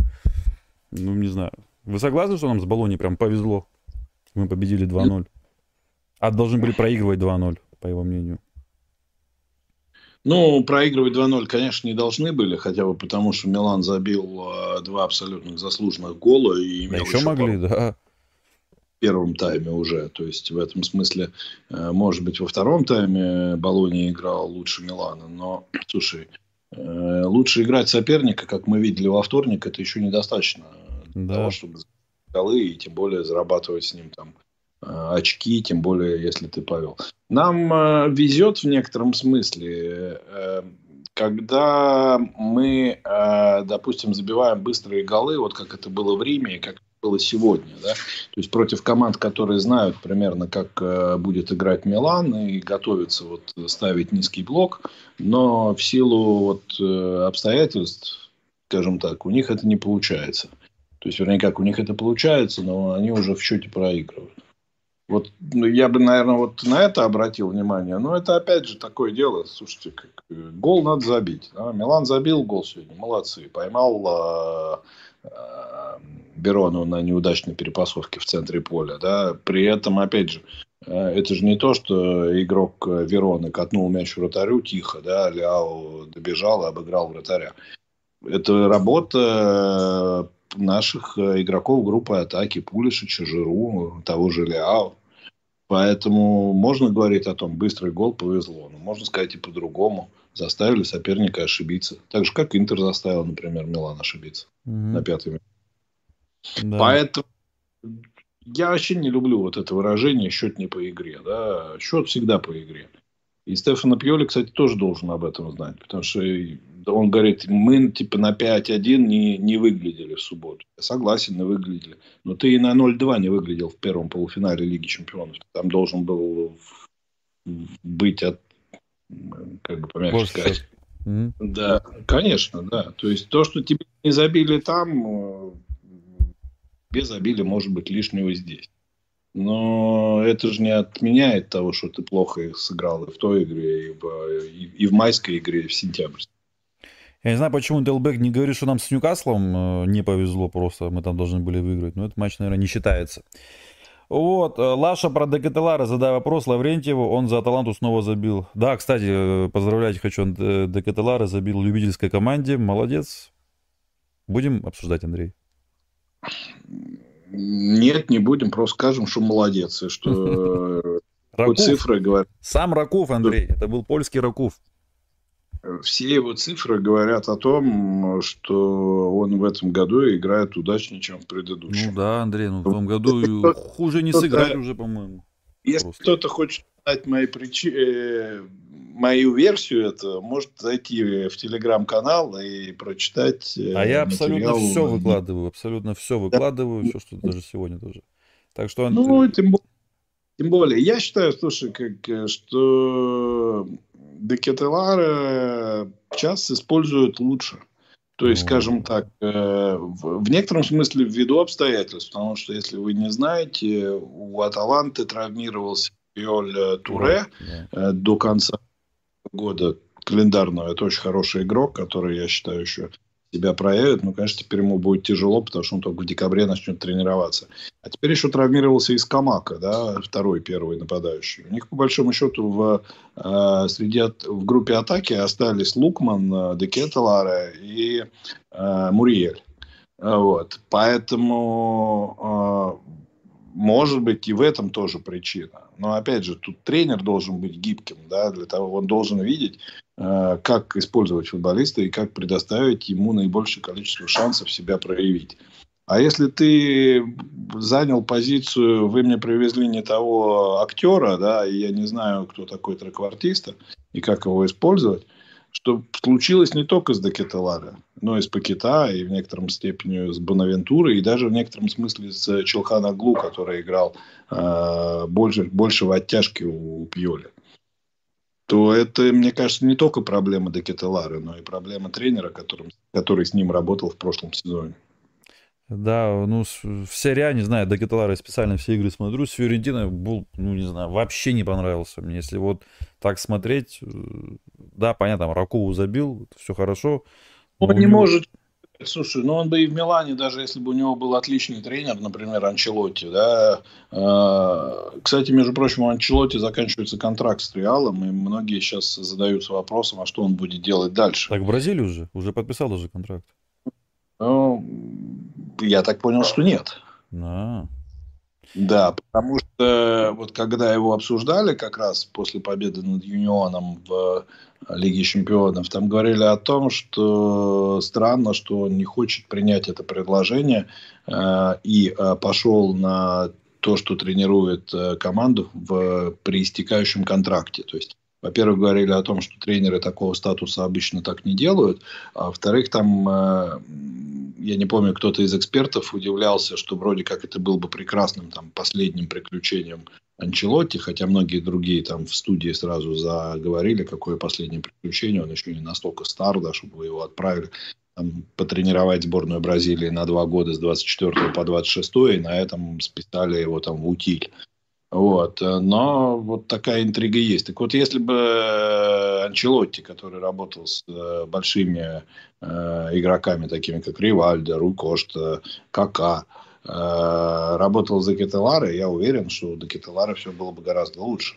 Ну, не знаю. Вы согласны, что нам с Болони прям повезло? Мы победили 2-0. А должны были проигрывать 2-0, по его мнению. Ну, проигрывать 2-0, конечно, не должны были, хотя бы потому, что Милан забил э, два абсолютно заслуженных гола. И имел еще, еще могли, пару... да. В первом тайме уже. То есть, в этом смысле, э, может быть, во втором тайме Болония играл лучше Милана. Но, слушай, э, лучше играть соперника, как мы видели во вторник, это еще недостаточно для да. того, чтобы голы и тем более зарабатывать с ним там очки, тем более, если ты Павел. Нам э, везет в некотором смысле, э, когда мы, э, допустим, забиваем быстрые голы, вот как это было в Риме и как было сегодня, да, то есть против команд, которые знают примерно, как э, будет играть Милан и готовятся вот ставить низкий блок, но в силу вот э, обстоятельств, скажем так, у них это не получается. То есть, вернее, как у них это получается, но они уже в счете проигрывают. Вот ну, я бы, наверное, вот на это обратил внимание. Но это опять же такое дело. Слушайте, как, э, гол надо забить. Да? Милан забил гол сегодня. Молодцы. Поймал э, э, Берону на неудачной перепасовке в центре поля. Да? При этом, опять же, это же не то, что игрок Вероны катнул мяч вратарю тихо, да, Ляо добежал и обыграл вратаря. Это работа наших игроков группы атаки, Пулишича, Жиру, того же Ляо. Поэтому можно говорить о том, быстрый гол повезло. Но можно сказать и по-другому. Заставили соперника ошибиться. Так же, как Интер заставил, например, Милан ошибиться угу. на пятой минуте. Да. Поэтому я вообще не люблю вот это выражение «счет не по игре». Да? Счет всегда по игре. И Стефано Пьоли, кстати, тоже должен об этом знать. Потому что он говорит, мы типа на 5-1 не, не выглядели в субботу. Я согласен, не выглядели. Но ты и на 0-2 не выглядел в первом полуфинале Лиги Чемпионов. Там должен был быть от, как бы помягче сказать. Mm-hmm. Да, конечно, да. То есть то, что тебе не забили там, э, без обилия может быть лишнего здесь. Но это же не отменяет того, что ты плохо сыграл и в той игре, и в, и, в майской игре, и в сентябрьской. Я не знаю, почему Делбек не говорит, что нам с Ньюкаслом э, не повезло просто, мы там должны были выиграть. Но этот матч, наверное, не считается. Вот, э, Лаша про Декателара, задай вопрос Лаврентьеву, он за Аталанту снова забил. Да, кстати, э, поздравлять хочу, Декателара забил любительской команде, молодец. Будем обсуждать, Андрей? Нет, не будем, просто скажем, что молодец, и что цифры говорят. Сам Раков, Андрей, это был польский Раков все его цифры говорят о том, что он в этом году играет удачнее, чем в предыдущем. Ну да, Андрей, ну в том году хуже не сыграть уже, по-моему. Если кто-то хочет знать мои причи... Э, мою версию, это может зайти в телеграм-канал и прочитать. Э, а я абсолютно все выкладываю, абсолютно все выкладываю, да. все, что даже сегодня тоже. Так что. Ну, тем более. Тем более, я считаю, слушай, как, э, что декетелары часто используют лучше. То есть, скажем так, э, в некотором смысле ввиду обстоятельств, потому что, если вы не знаете, у Аталанты травмировался Пиоль Туре э, до конца года календарного. Это очень хороший игрок, который, я считаю, еще себя проявит. Но, конечно, теперь ему будет тяжело, потому что он только в декабре начнет тренироваться. А теперь еще травмировался из Камака, да, второй, первый нападающий. У них, по большому счету, в, э, среди, в группе атаки остались Лукман, э, Декетеларе и э, Муриель. Вот. Поэтому э, может быть, и в этом тоже причина. Но опять же, тут тренер должен быть гибким, да, для того он должен видеть, э, как использовать футболиста и как предоставить ему наибольшее количество шансов себя проявить. А если ты занял позицию, вы мне привезли не того актера, да, и я не знаю, кто такой треквартиста и как его использовать, что случилось не только с Декетеларе, но и с Пакета, и в некотором степени с Бонавентурой, и даже в некотором смысле с Челханаглу, который играл э, больше, больше в оттяжке у Пьоли. То это, мне кажется, не только проблема Декетелары, но и проблема тренера, которым, который с ним работал в прошлом сезоне. Да, ну, в серии не знаю, до Каталара специально все игры смотрю. С Фиорентиной был, ну, не знаю, вообще не понравился мне. Если вот так смотреть, э, да, понятно, Ракову забил, все хорошо. Он не него... может Слушай, ну он бы и в Милане, даже если бы у него был отличный тренер, например, Анчелотти, да. Э, кстати, между прочим, у Анчелотти заканчивается контракт с Реалом, и многие сейчас задаются вопросом, а что он будет делать дальше. Так в Бразилии уже, уже подписал уже контракт. Ну, я так понял, что нет. А. Да, потому что вот когда его обсуждали как раз после победы над Юнионом в э, Лиге Чемпионов, там говорили о том, что странно, что он не хочет принять это предложение э, и э, пошел на то, что тренирует э, команду в, при истекающем контракте. То есть во-первых, говорили о том, что тренеры такого статуса обычно так не делают. А во-вторых, там, э, я не помню, кто-то из экспертов удивлялся, что вроде как это был бы прекрасным там, последним приключением Анчелотти, хотя многие другие там в студии сразу заговорили, какое последнее приключение, он еще не настолько стар, да, чтобы его отправили там, потренировать сборную Бразилии на два года с 24 по 26, и на этом списали его там в утиль. Вот. Но вот такая интрига есть. Так вот, если бы э, Анчелотти, который работал с э, большими э, игроками, такими как Ривальдо, Руй Кошта, Кака, э, работал за Кетелара, я уверен, что у Кетелара все было бы гораздо лучше.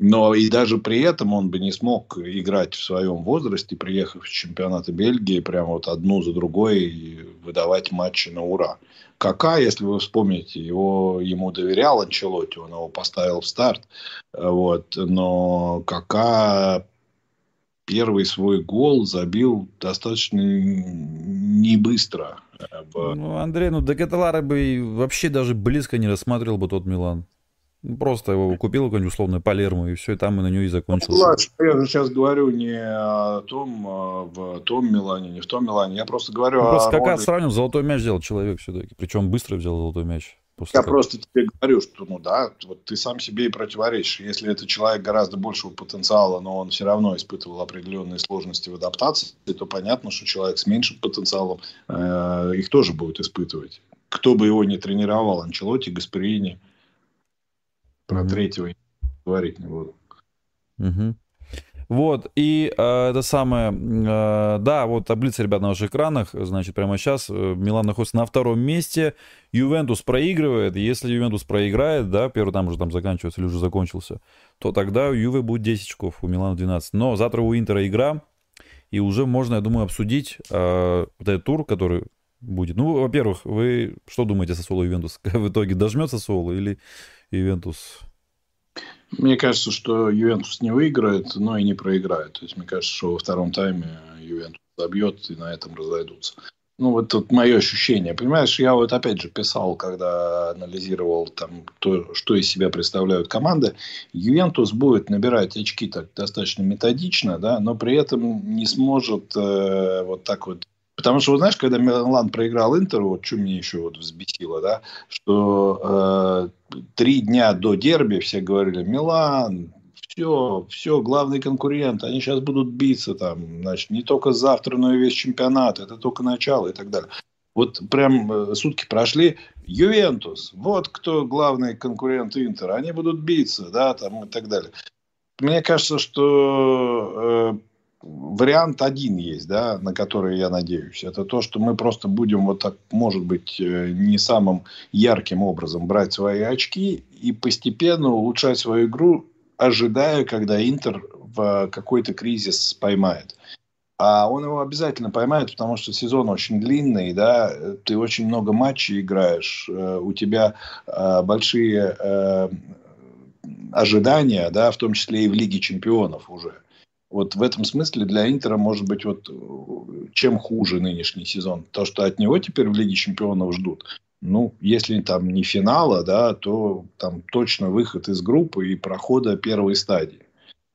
Но и даже при этом он бы не смог играть в своем возрасте, приехав в чемпионаты Бельгии, прямо вот одну за другой выдавать матчи на ура. Кака, если вы вспомните, его, ему доверял Анчелотти, он его поставил в старт. Вот. Но Кака первый свой гол забил достаточно не быстро. Ну, Андрей, ну Декаталара бы вообще даже близко не рассматривал бы тот Милан. Просто его купил какой-нибудь условный Палермо, и все, и там и на нее и закончился. Ну, я же сейчас говорю не о том, а в том Милане, не в том Милане. Я просто говорю ну, просто о как роли... сравним, золотой мяч сделал человек все-таки. Причем быстро взял золотой мяч. После я как... просто тебе говорю, что, ну да, вот ты сам себе и противоречишь. Если это человек гораздо большего потенциала, но он все равно испытывал определенные сложности в адаптации, то понятно, что человек с меньшим потенциалом э, их тоже будет испытывать. Кто бы его ни тренировал, Анчелоти, Гасперини – про mm-hmm. третьего говорить не буду. Угу. Вот, и э, это самое, э, да, вот таблица, ребят, на ваших экранах, значит, прямо сейчас э, Милан находится на втором месте, Ювентус проигрывает, если Ювентус проиграет, да, первый там уже там заканчивается или уже закончился, то тогда у Юве будет 10 очков, у Милана 12. Но завтра у Интера игра, и уже можно, я думаю, обсудить э, вот этот тур, который будет. Ну, во-первых, вы что думаете Сассуоло Ювентус? В итоге дожмет Сассуоло или Ювентус? Мне кажется, что Ювентус не выиграет, но и не проиграет. То есть, мне кажется, что во втором тайме Ювентус забьет и на этом разойдутся. Ну, вот тут мое ощущение. Понимаешь, я вот опять же писал, когда анализировал там то, что из себя представляют команды. Ювентус будет набирать очки так достаточно методично, да, но при этом не сможет э, вот так вот Потому что, вот знаешь, когда Милан проиграл Интеру, вот что меня еще вот взбесило, да, что э, три дня до дерби все говорили, Милан, все, все, главный конкурент, они сейчас будут биться там, значит, не только завтра, но и весь чемпионат, это только начало и так далее. Вот прям э, сутки прошли, Ювентус, вот кто главный конкурент Интера, они будут биться, да, там и так далее. Мне кажется, что э, вариант один есть, да, на который я надеюсь. Это то, что мы просто будем вот так, может быть, э, не самым ярким образом брать свои очки и постепенно улучшать свою игру, ожидая, когда Интер в какой-то кризис поймает. А он его обязательно поймает, потому что сезон очень длинный, да, ты очень много матчей играешь, э, у тебя э, большие ожидания, да, в том числе и в Лиге чемпионов уже. Вот в этом смысле для Интера может быть вот чем хуже нынешний сезон. То, что от него теперь в Лиге Чемпионов ждут. Ну, если там не финала, да, то там точно выход из группы и прохода первой стадии.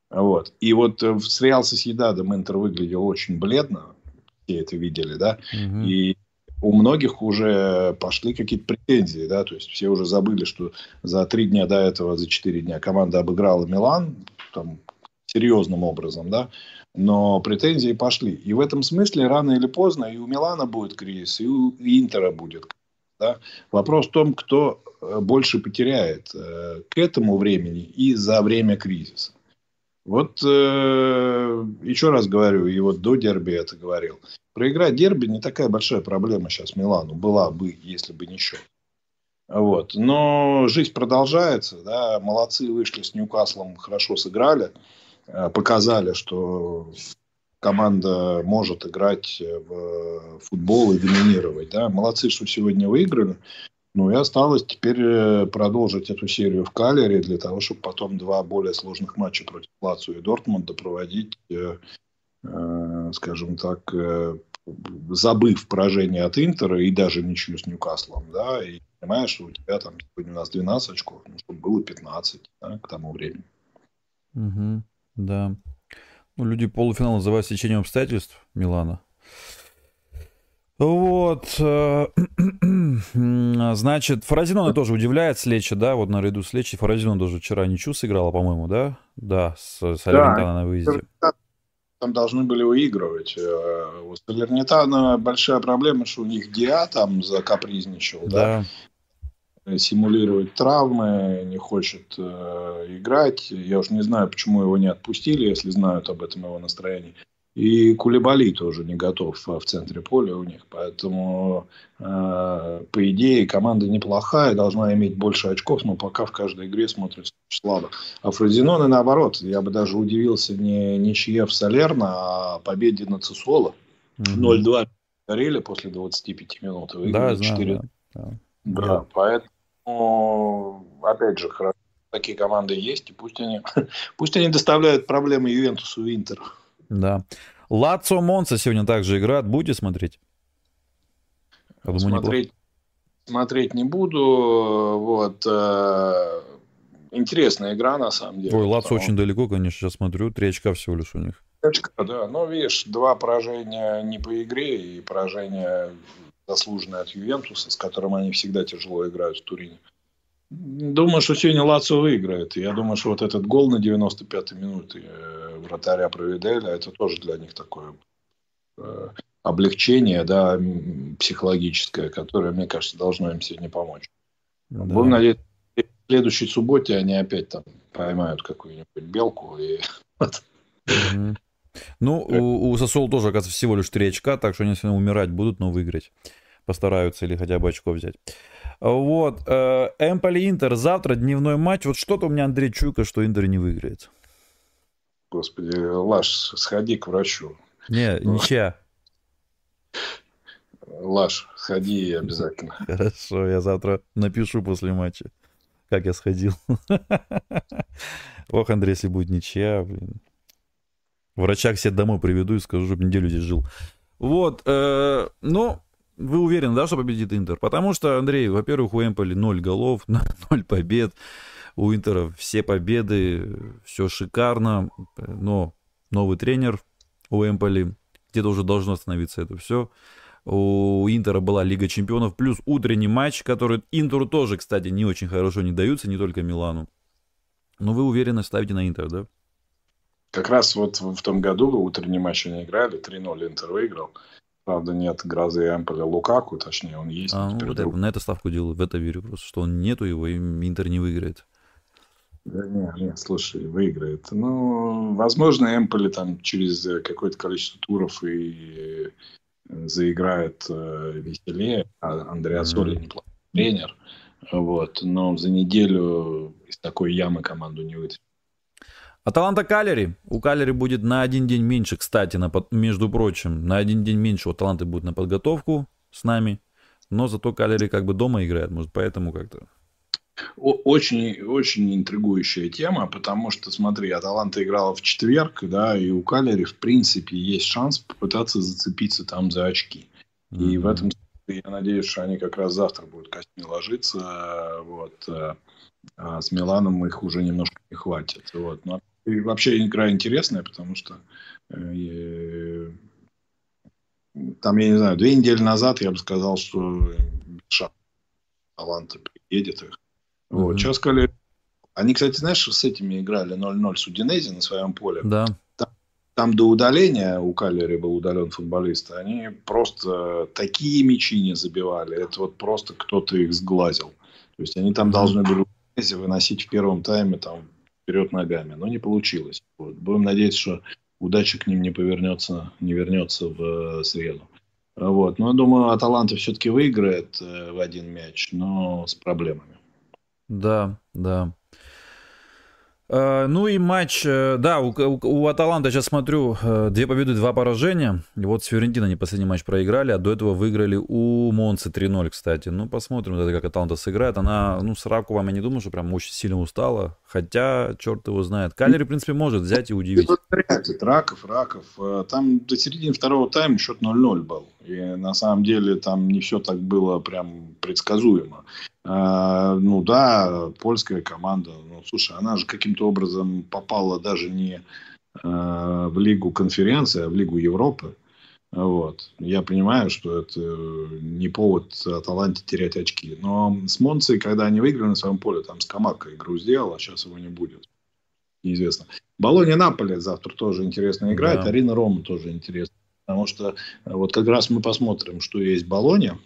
Вот. И вот э, с Реал Соседадом Интер выглядел очень бледно. Все это видели, да. Угу. И у многих уже пошли какие-то претензии, да, то есть все уже забыли, что за три дня до этого, за четыре дня команда обыграла Милан, там серьезным образом, да, но претензии пошли. И в этом смысле рано или поздно и у Милана будет кризис, и у Интера будет. Да? Вопрос в том, кто э, больше потеряет э, к этому времени и за время кризиса. Вот э, еще раз говорю, и вот до дерби это говорил. Проиграть дерби не такая большая проблема сейчас Милану. Была бы, если бы не счет. Вот. Но жизнь продолжается. Да? Молодцы вышли с Ньюкаслом, хорошо сыграли. Э, показали, что команда может играть в футбол и доминировать. Да? Молодцы, что сегодня выиграли. Ну и осталось теперь э, продолжить эту серию в Калере для того, чтобы потом два более сложных матча против Лацио и Дортмунда проводить, э, э, скажем так, э, забыв поражение от Интера и даже ничью с Ньюкаслом, да, и понимаешь, что у тебя там сегодня у нас 12 очков, ну, чтобы было 15 да, к тому времени. Угу. Да. Ну, люди полуфинал называют сечением обстоятельств Милана. Вот. Э, значит, Фаразинона тоже удивляет с Лечи, да, вот наряду с Лечи. Фаразинона даже вчера ничью сыграла, по-моему, да? Да, с, с да, на выезде. Там должны были выигрывать. Э, у Салернитана большая проблема, что у них Диа там закапризничал, да. да. Симулировать травмы, не хочет э, играть. Я уж не знаю, почему его не отпустили, если знают об этом его настроении. И Кулебали тоже не готов в центре поля у них. Поэтому, э, по идее, команда неплохая, должна иметь больше очков, но пока в каждой игре смотрится слабо. А Фрозиноне, наоборот, я бы даже удивился не ничье в Салерно, а победе на Цесоло. Mm-hmm. 0-2 горели после 25 минут. Да, 4... да. Да, да. поэтому, опять же, хорошо. Такие команды есть, и пусть они, пусть они доставляют проблемы Ювентусу и Интеру. Да. Лацо Монца сегодня также играет. Будете смотреть? думаю, смотреть, смотреть не буду. Вот. Э, интересная игра, на самом деле. Ой, Лацо очень далеко, конечно, сейчас смотрю. Три очка всего лишь у них. Очка, да. Но, видишь, два поражения не по игре и поражение заслуженное от Ювентуса, с которым они всегда тяжело играют в Турине. Думаю, что сегодня Лацо выиграет. Я думаю, что вот этот гол на 95-й минуте э, вратаря Провиделя, это тоже для них такое э, облегчение, да, психологическое, которое, мне кажется, должно им сегодня помочь. Да. Будем надеяться, в следующей субботе они опять там поймают какую-нибудь белку и Ну, у, у Сосол тоже, оказывается, всего лишь 3 очка, так что они сегодня умирать будут, но выиграть постараются или хотя бы очко взять. Вот. Э, Эмполи Интер. Завтра дневной матч. Вот что-то у меня, Андрей, чуйка, что Интер не выиграет. Господи, Лаш, сходи к врачу. Не, ну. ничья. Лаш, сходи обязательно. Хорошо, я завтра напишу после матча, как я сходил. Ох, Андрей, если будет ничья, блин. Врача к себе домой приведу и скажу, чтобы неделю здесь жил. Вот, э, ну, вы уверены, да, что победит Интер? Потому что, Андрей, во-первых, у Эмполи 0 голов, 0 побед. У Интера все победы, все шикарно. Но новый тренер у Эмполи, где-то уже должно остановиться это все. У Интера была Лига Чемпионов, плюс утренний матч, который Интеру тоже, кстати, не очень хорошо не даются, не только Милану. Но вы уверенно ставите на Интер, да? Как раз вот в том году утренний матч они играли, 3-0 Интер выиграл. Правда, нет грозы Эмполя Лукаку, точнее, он есть. А, ну, вот друг... на это ставку делаю, в это верю просто, что он нету его, и Интер не выиграет. Да нет, нет, слушай, выиграет. Ну, возможно, Эмполи там через какое-то количество туров и э, заиграет э, веселее. А Андреа Соли mm-hmm. неплохой тренер. Вот, но за неделю из такой ямы команду не вытащит. Аталанта Калери. У Калери будет на один день меньше, кстати, на, между прочим, на один день меньше у Аталанты будет на подготовку с нами. Но зато Калери как бы дома играет, может, поэтому как-то... Очень, очень интригующая тема, потому что, смотри, Аталанта играла в четверг, да, и у Калери, в принципе, есть шанс попытаться зацепиться там за очки. Mm-hmm. И в этом смысле я надеюсь, что они как раз завтра будут костями ложиться, вот, э, а с Миланом их уже немножко не хватит, вот. Но и вообще игра интересная, потому что э, там, я не знаю, две недели назад я бы сказал, что таланты приедет их. Вот. Mm-hmm. Сейчас сказали... Они, кстати, знаешь, с этими играли 0-0 с Удинези на своем поле. Да. Там, там до удаления, у Калери был удален футболист, они просто такие мячи не забивали. Это вот просто кто-то их сглазил. То есть они там должны были выносить в первом тайме там вперед ногами, но не получилось. Вот. Будем надеяться, что удача к ним не повернется, не вернется в э, среду. Вот. Но я думаю, Аталанта все-таки выиграет э, в один мяч, но с проблемами. Да, да. Э, ну и матч, э, да, у, у, у Аталанта, сейчас смотрю, э, две победы, два поражения. И вот с Фиорентино они последний матч проиграли, а до этого выиграли у Монцы 3-0, кстати. Ну, посмотрим, как Аталанта сыграет. Она, ну, с Раковым я не думаю, что прям очень сильно устала. Хотя, черт его знает. Калери, в принципе, может взять и удивить. Раков, Раков. Там до середины второго тайма счет 0-0 был. И на самом деле там не все так было прям предсказуемо. А, ну да, польская команда, ну слушай, она же каким-то образом попала даже не а, в Лигу конференции, а в Лигу Европы. Вот. Я понимаю, что это не повод Аталанте терять очки. Но с Монцей, когда они выиграли на своем поле, там с Камако игру сделал, а сейчас его не будет. Неизвестно. Болония Наполе завтра тоже интересно играет. Да. Арина Рома тоже интересно. Потому что вот как раз мы посмотрим, что есть Болония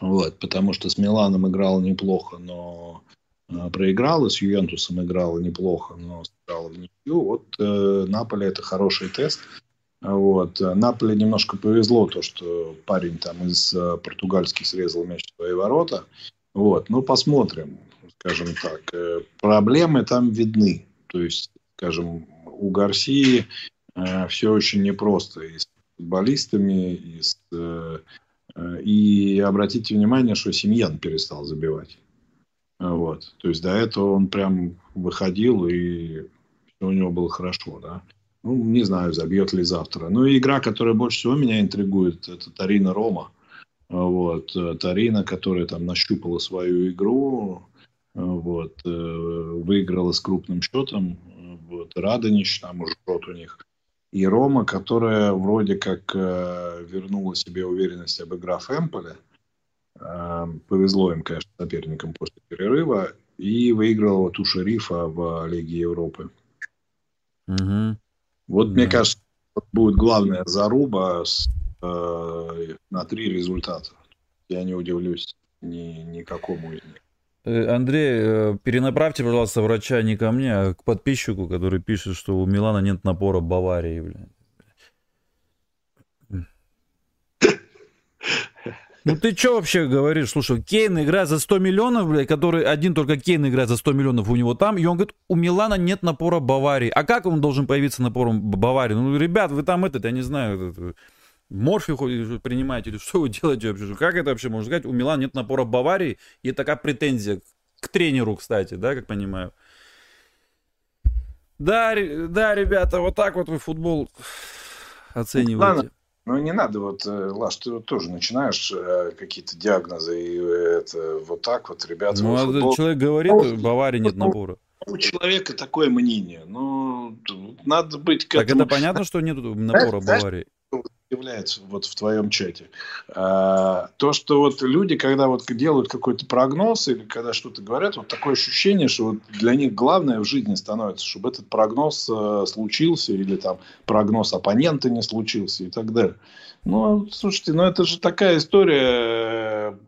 Вот, потому что с Миланом играл неплохо, но э, проиграл, и с Ювентусом играл неплохо, но сыграл в ничью. Вот э, Наполе это хороший тест. Вот. Наполе немножко повезло, то, что парень там из э, португальских срезал мяч в свои ворота. Вот. Ну, посмотрим, скажем так. Э, проблемы там видны. То есть, скажем, у Гарсии э, все очень непросто и с футболистами, и с... Э, э, и обратите внимание, что Семьян перестал забивать. Вот. То есть до этого он прям выходил, и у него было хорошо, да. Ну, не знаю, забьет ли завтра. Ну, и игра, которая больше всего меня интригует, это Тарина Рома. Вот. Тарина, которая там нащупала свою игру, вот. Выиграла с крупным счетом. Вот. Радонич, там счет у них. И Рома, которая вроде как э, вернула себе уверенность, обыграв Эмполе. Э, повезло им, конечно, соперникам после перерыва. И выиграла ту шерифа в Лиге Европы. Угу. Вот, да. мне кажется, будет главная заруба с, э, на три результата. Я не удивлюсь ни, никакому из них. Э, Андрей, э, перенаправьте, пожалуйста, врача не ко мне, а к подписчику, который пишет, что у Милана нет напора Баварии, блин. Ну ты что вообще говоришь? Слушай, Кейн играет за 100 миллионов, блядь, который один только Кейн играет за 100 миллионов у него там, и он говорит, у Милана нет напора Баварии. А как он должен появиться напором Баварии? Ну, ребят, вы там этот, я не знаю, этот, морфий принимаете, или что вы делаете вообще? Как это вообще можно сказать? У Милана нет напора Баварии, и такая претензия к тренеру, кстати, да, как понимаю. Да, да, ребята, вот так вот вы футбол оцениваете. Ну, не надо, вот, э, Лаш, ты вот тоже начинаешь э, какие-то диагнозы, и это вот так вот, ребята. Ну, а футбол... человек говорит, в Баварии нет набора. У человека такое мнение. Ну, надо быть к Так этому... это понятно, что нет напора в Баварии? Является вот в твоем чате. А, то, что вот люди, когда вот делают какой-то прогноз или когда что-то говорят, вот такое ощущение, что вот для них главное в жизни становится, чтобы этот прогноз э, случился или там прогноз оппонента не случился и так далее. Ну, слушайте, ну это же такая история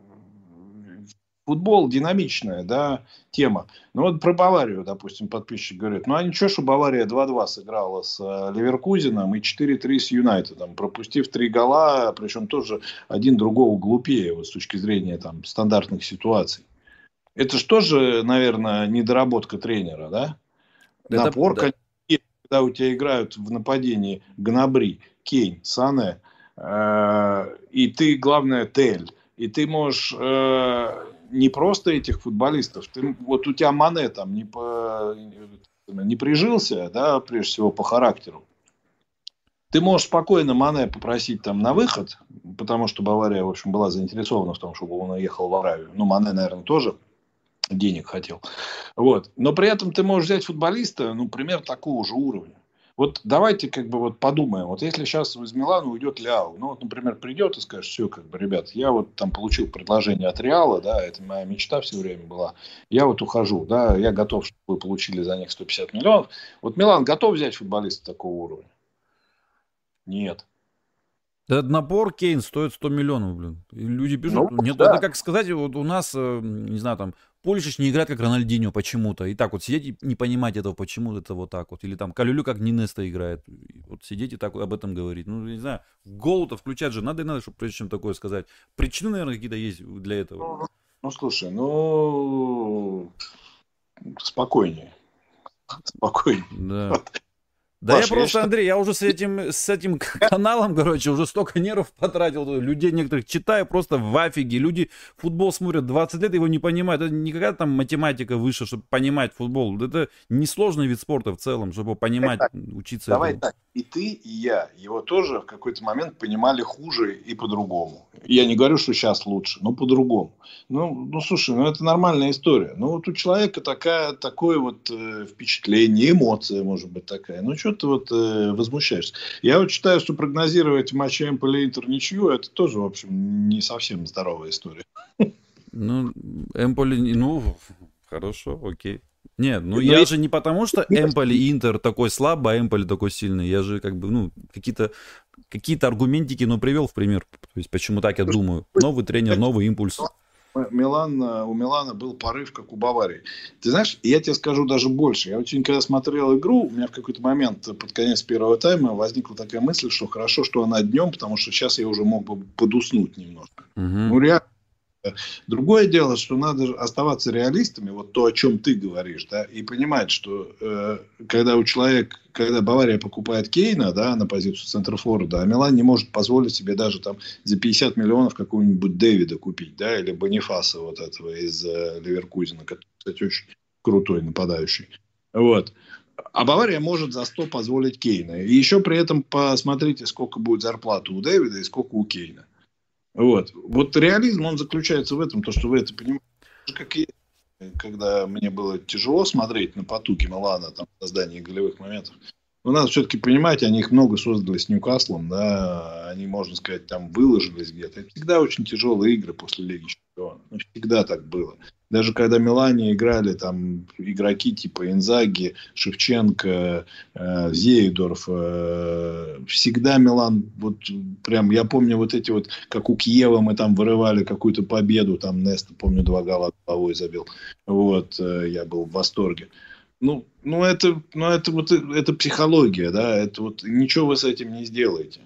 футбол динамичная, да, тема. Ну вот про Баварию, допустим, подписчик говорит, ну а ничего, что Бавария 2-2 сыграла с э, Ливеркузином и 4-3 с Юнайтедом, пропустив три гола, причем тоже один другого глупее вот, с точки зрения там стандартных ситуаций. Это же тоже, наверное, недоработка тренера, да? Это, Напор, да. когда у тебя играют в нападении Гнабри, Кейн, Сане, э, и ты, главное, Тель, и ты можешь э, не просто этих футболистов. Ты, вот у тебя Мане там не, по, не прижился, да, прежде всего по характеру. Ты можешь спокойно Мане попросить там на выход, потому что Бавария, в общем, была заинтересована в том, чтобы он уехал в Аравию. Ну, Мане, наверное, тоже денег хотел. Вот. Но при этом ты можешь взять футболиста, ну, пример такого же уровня. Вот давайте как бы вот подумаем, вот если сейчас из Милана уйдет Ляо, ну вот, например, придет и скажет, все, как бы, ребят, я вот там получил предложение от Реала, да, это моя мечта все время была, я вот ухожу, да, я готов, чтобы вы получили за них 150 миллионов. Вот Милан готов взять футболиста такого уровня? Нет. Этот набор Кейн стоит 100 миллионов, блин. И люди пишут, ну, нет, да. это как сказать, вот у нас, э, не знаю, там, Пулишич не играет как Рональдинho почему-то. И так вот сидеть и не понимать этого, почему это вот так вот. Или там Калюлю как Нинеста играет. Вот сидеть и так вот об этом говорить. Ну, не знаю, гол-то включать же надо и надо, чтобы прежде чем такое сказать. Причины, наверное, какие-то есть для этого. Ну, ну слушай, ну спокойнее. Спокойнее. Да. Да Паш, я просто, я Андрей, я уже с этим, с этим каналом, короче, уже столько нервов потратил, людей некоторых читаю просто в афиге. Люди футбол смотрят 20 лет, его не понимают. Это не какая-то там математика выше, чтобы понимать футбол. Это несложный вид спорта в целом, чтобы понимать, так, учиться. Давай этому. так, и ты, и я его тоже в какой-то момент понимали хуже и по-другому. Я не говорю, что сейчас лучше, но по-другому. Ну, ну, слушай, ну это нормальная история. Ну вот у человека такая, такое вот э, впечатление, эмоция может быть такая. Ну что что ты вот э, возмущаешься? Я вот считаю, что прогнозировать матч Эмполи Интер ничью, это тоже, в общем, не совсем здоровая история. Ну, Эмполи, ну, хорошо, окей. Нет, ну, ну я же не потому, что Эмполи Интер такой слабый, а Эмполи такой сильный. Я же как бы, ну, какие-то какие-то аргументики, ну, привел в пример. То есть, почему так я думаю. Новый тренер, новый импульс. Милан, э, у Милана был порыв, как у Баварии. Ты знаешь, я тебе скажу даже больше. Я очень, когда смотрел игру, у меня в какой-то момент под конец первого тайма возникла такая мысль, что хорошо, что она днем, потому что сейчас я уже мог бы подуснуть немножко. Угу. Ну, реально, Другое дело, что надо оставаться реалистами, вот то, о чем ты говоришь, да, и понимать, что э, когда у человека, когда Бавария покупает Кейна, да, на позицию центрофорда, а Милан не может позволить себе даже там за 50 миллионов какого-нибудь Дэвида купить, да, или Бонифаса вот этого из э, Ливеркузина, который, кстати, очень крутой нападающий. Вот. А Бавария может за 100 позволить Кейна. И еще при этом посмотрите, сколько будет зарплата у Дэвида и сколько у Кейна. Вот. Вот реализм, он заключается в этом, то, что вы это понимаете. Как и когда мне было тяжело смотреть на потуги Милана, там, создание голевых моментов. Но надо все-таки понимать, они их много создали с Ньюкаслом, да, они, можно сказать, там выложились где-то. Это всегда очень тяжелые игры после Лиги Чемпионов. Ну, всегда так было. Даже когда Милане играли там игроки типа Инзаги, Шевченко, э, Зеедорф, э, всегда Милан, вот прям, я помню вот эти вот, как у Киева мы там вырывали какую-то победу, там Неста, помню, два гола головой забил. Вот, э, я был в восторге. Ну, ну это, ну это вот, это психология, да, это вот, ничего вы с этим не сделаете.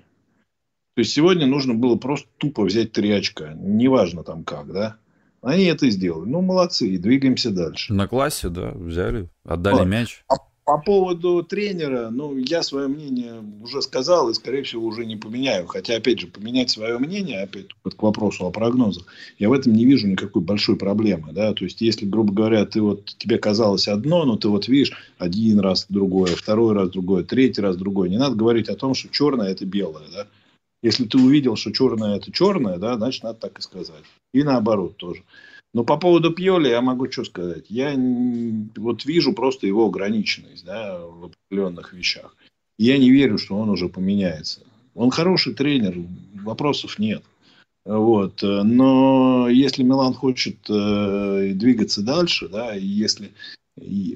То есть сегодня нужно было просто тупо взять три очка, неважно там как, да. Они это сделали. Ну, молодцы, и двигаемся дальше. На классе, да, взяли, отдали вот. мяч. А по поводу тренера, ну, я свое мнение уже сказал и, скорее всего, уже не поменяю. Хотя, опять же, поменять свое мнение, опять вот к вопросу о прогнозах, я в этом не вижу никакой большой проблемы. Да? То есть, если, грубо говоря, ты вот, тебе казалось одно, но ты вот видишь один раз другое, второй раз другое, третий раз другое. Не надо говорить о том, что черное – это белое. Да? Если ты увидел, что черное – это черное, да, значит, надо так и сказать. И наоборот тоже. Но по поводу Пьоли я могу что сказать. Я вот вижу просто его ограниченность да, в определенных вещах. Я не верю, что он уже поменяется. Он хороший тренер, вопросов нет. Вот. Но если Милан хочет э, двигаться дальше, да, и если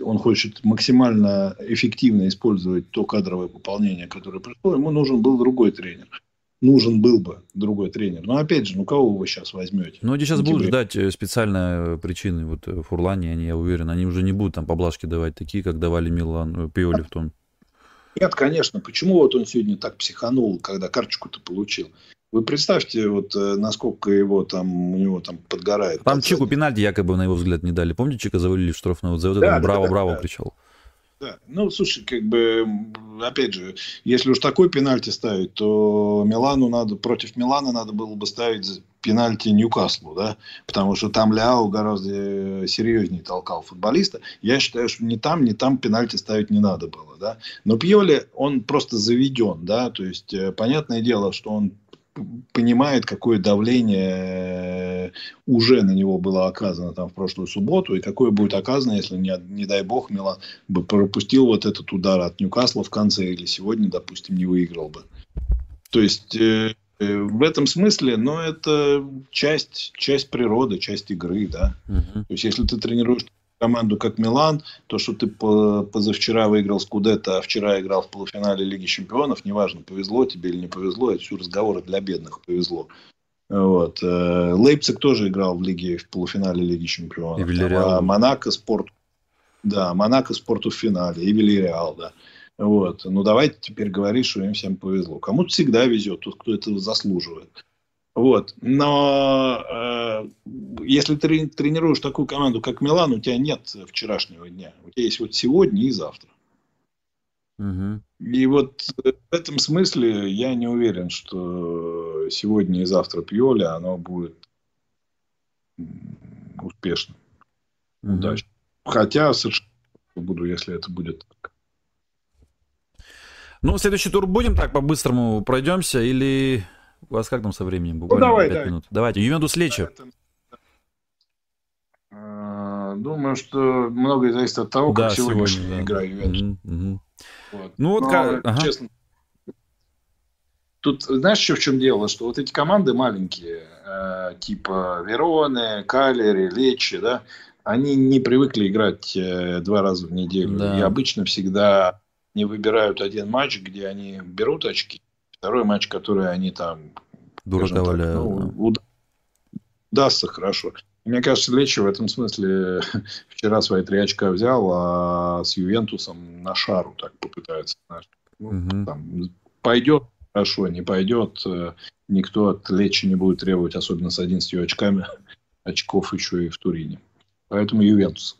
он хочет максимально эффективно использовать то кадровое пополнение, которое пришло, ему нужен был другой тренер нужен был бы другой тренер. Но опять же, ну кого вы сейчас возьмете? Ну, они сейчас будут ждать э, специальные причины. Вот э, Фурлани, они, я уверен, они уже не будут там поблажки давать такие, как давали Милан, э, Пиоли в том. Нет, конечно. Почему вот он сегодня так психанул, когда карточку-то получил? Вы представьте, вот насколько его там, у него там подгорает. Там Чику пенальти якобы, на его взгляд, не дали. Помните, Чика завалили в штрафную? Вот за вот да, это браво-браво да, да, кричал. Да. Ну, слушай, как бы, опять же, если уж такой пенальти ставить, то Милану надо, против Милана надо было бы ставить пенальти Ньюкаслу, да, потому что там Ляо гораздо серьезнее толкал футболиста. Я считаю, что ни там, ни там пенальти ставить не надо было, да. Но Пьоли, он просто заведен, да, то есть, э, понятное дело, что он понимает, какое давление уже на него было оказано там в прошлую субботу, и какое будет оказано, если, не, не дай бог, Милан бы пропустил вот этот удар от Ньюкасла в конце, или сегодня, допустим, не выиграл бы. То есть, э, э в этом смысле, ну, это часть, часть природы, часть игры, да. Uh-huh. То есть, если ты тренируешь команду, как Милан, то, что ты позавчера выиграл Скудетто, а вчера играл в полуфинале Лиги Чемпионов, неважно, повезло тебе или не повезло, это все разговоры для бедных, повезло. Вот. Э, Лейпциг тоже играл в лиге, в полуфинале Лиги Чемпионов. И а Монако спорт. Да, Монако спорту в финале. И Вильяреал, да. Вот. Ну, давайте теперь говорить, что им всем повезло. Кому-то всегда везет, тот, кто этого заслуживает. Вот. Но э, если ты тренируешь такую команду, как Милан, у тебя нет вчерашнего дня. У тебя есть вот сегодня и завтра. Угу. И вот в этом смысле я не уверен, что сегодня и завтра Пьоли, оно будет успешным, угу. удачным. Хотя совершенно буду, если это будет так. Ну, следующий тур будем так по-быстрому пройдемся или у вас как там со временем? Ну, Буквально ну, давай, 5 давай. минут. Давайте. Ювентус Лечи. Думаю, что многое зависит от того, да, как сегодня, сегодня да. игра Ювентус. Угу, угу. Вот. Ну вот, Но, как... ага. честно, Тут знаешь, еще в чем дело? Что вот эти команды маленькие, э, типа Вероны, Калери, Лечи, да, они не привыкли играть э, два раза в неделю. Да. И обычно всегда не выбирают один матч, где они берут очки, Второй матч, который они там... Дурака валяют. Ну, да. Удастся хорошо. Мне кажется, Лечи в этом смысле вчера свои три очка взял, а с Ювентусом на шару так попытается. Ну, угу. там, пойдет хорошо, не пойдет, э, никто от Лечи не будет требовать, особенно с 11 очками, очков еще и в Турине. Поэтому Ювентус.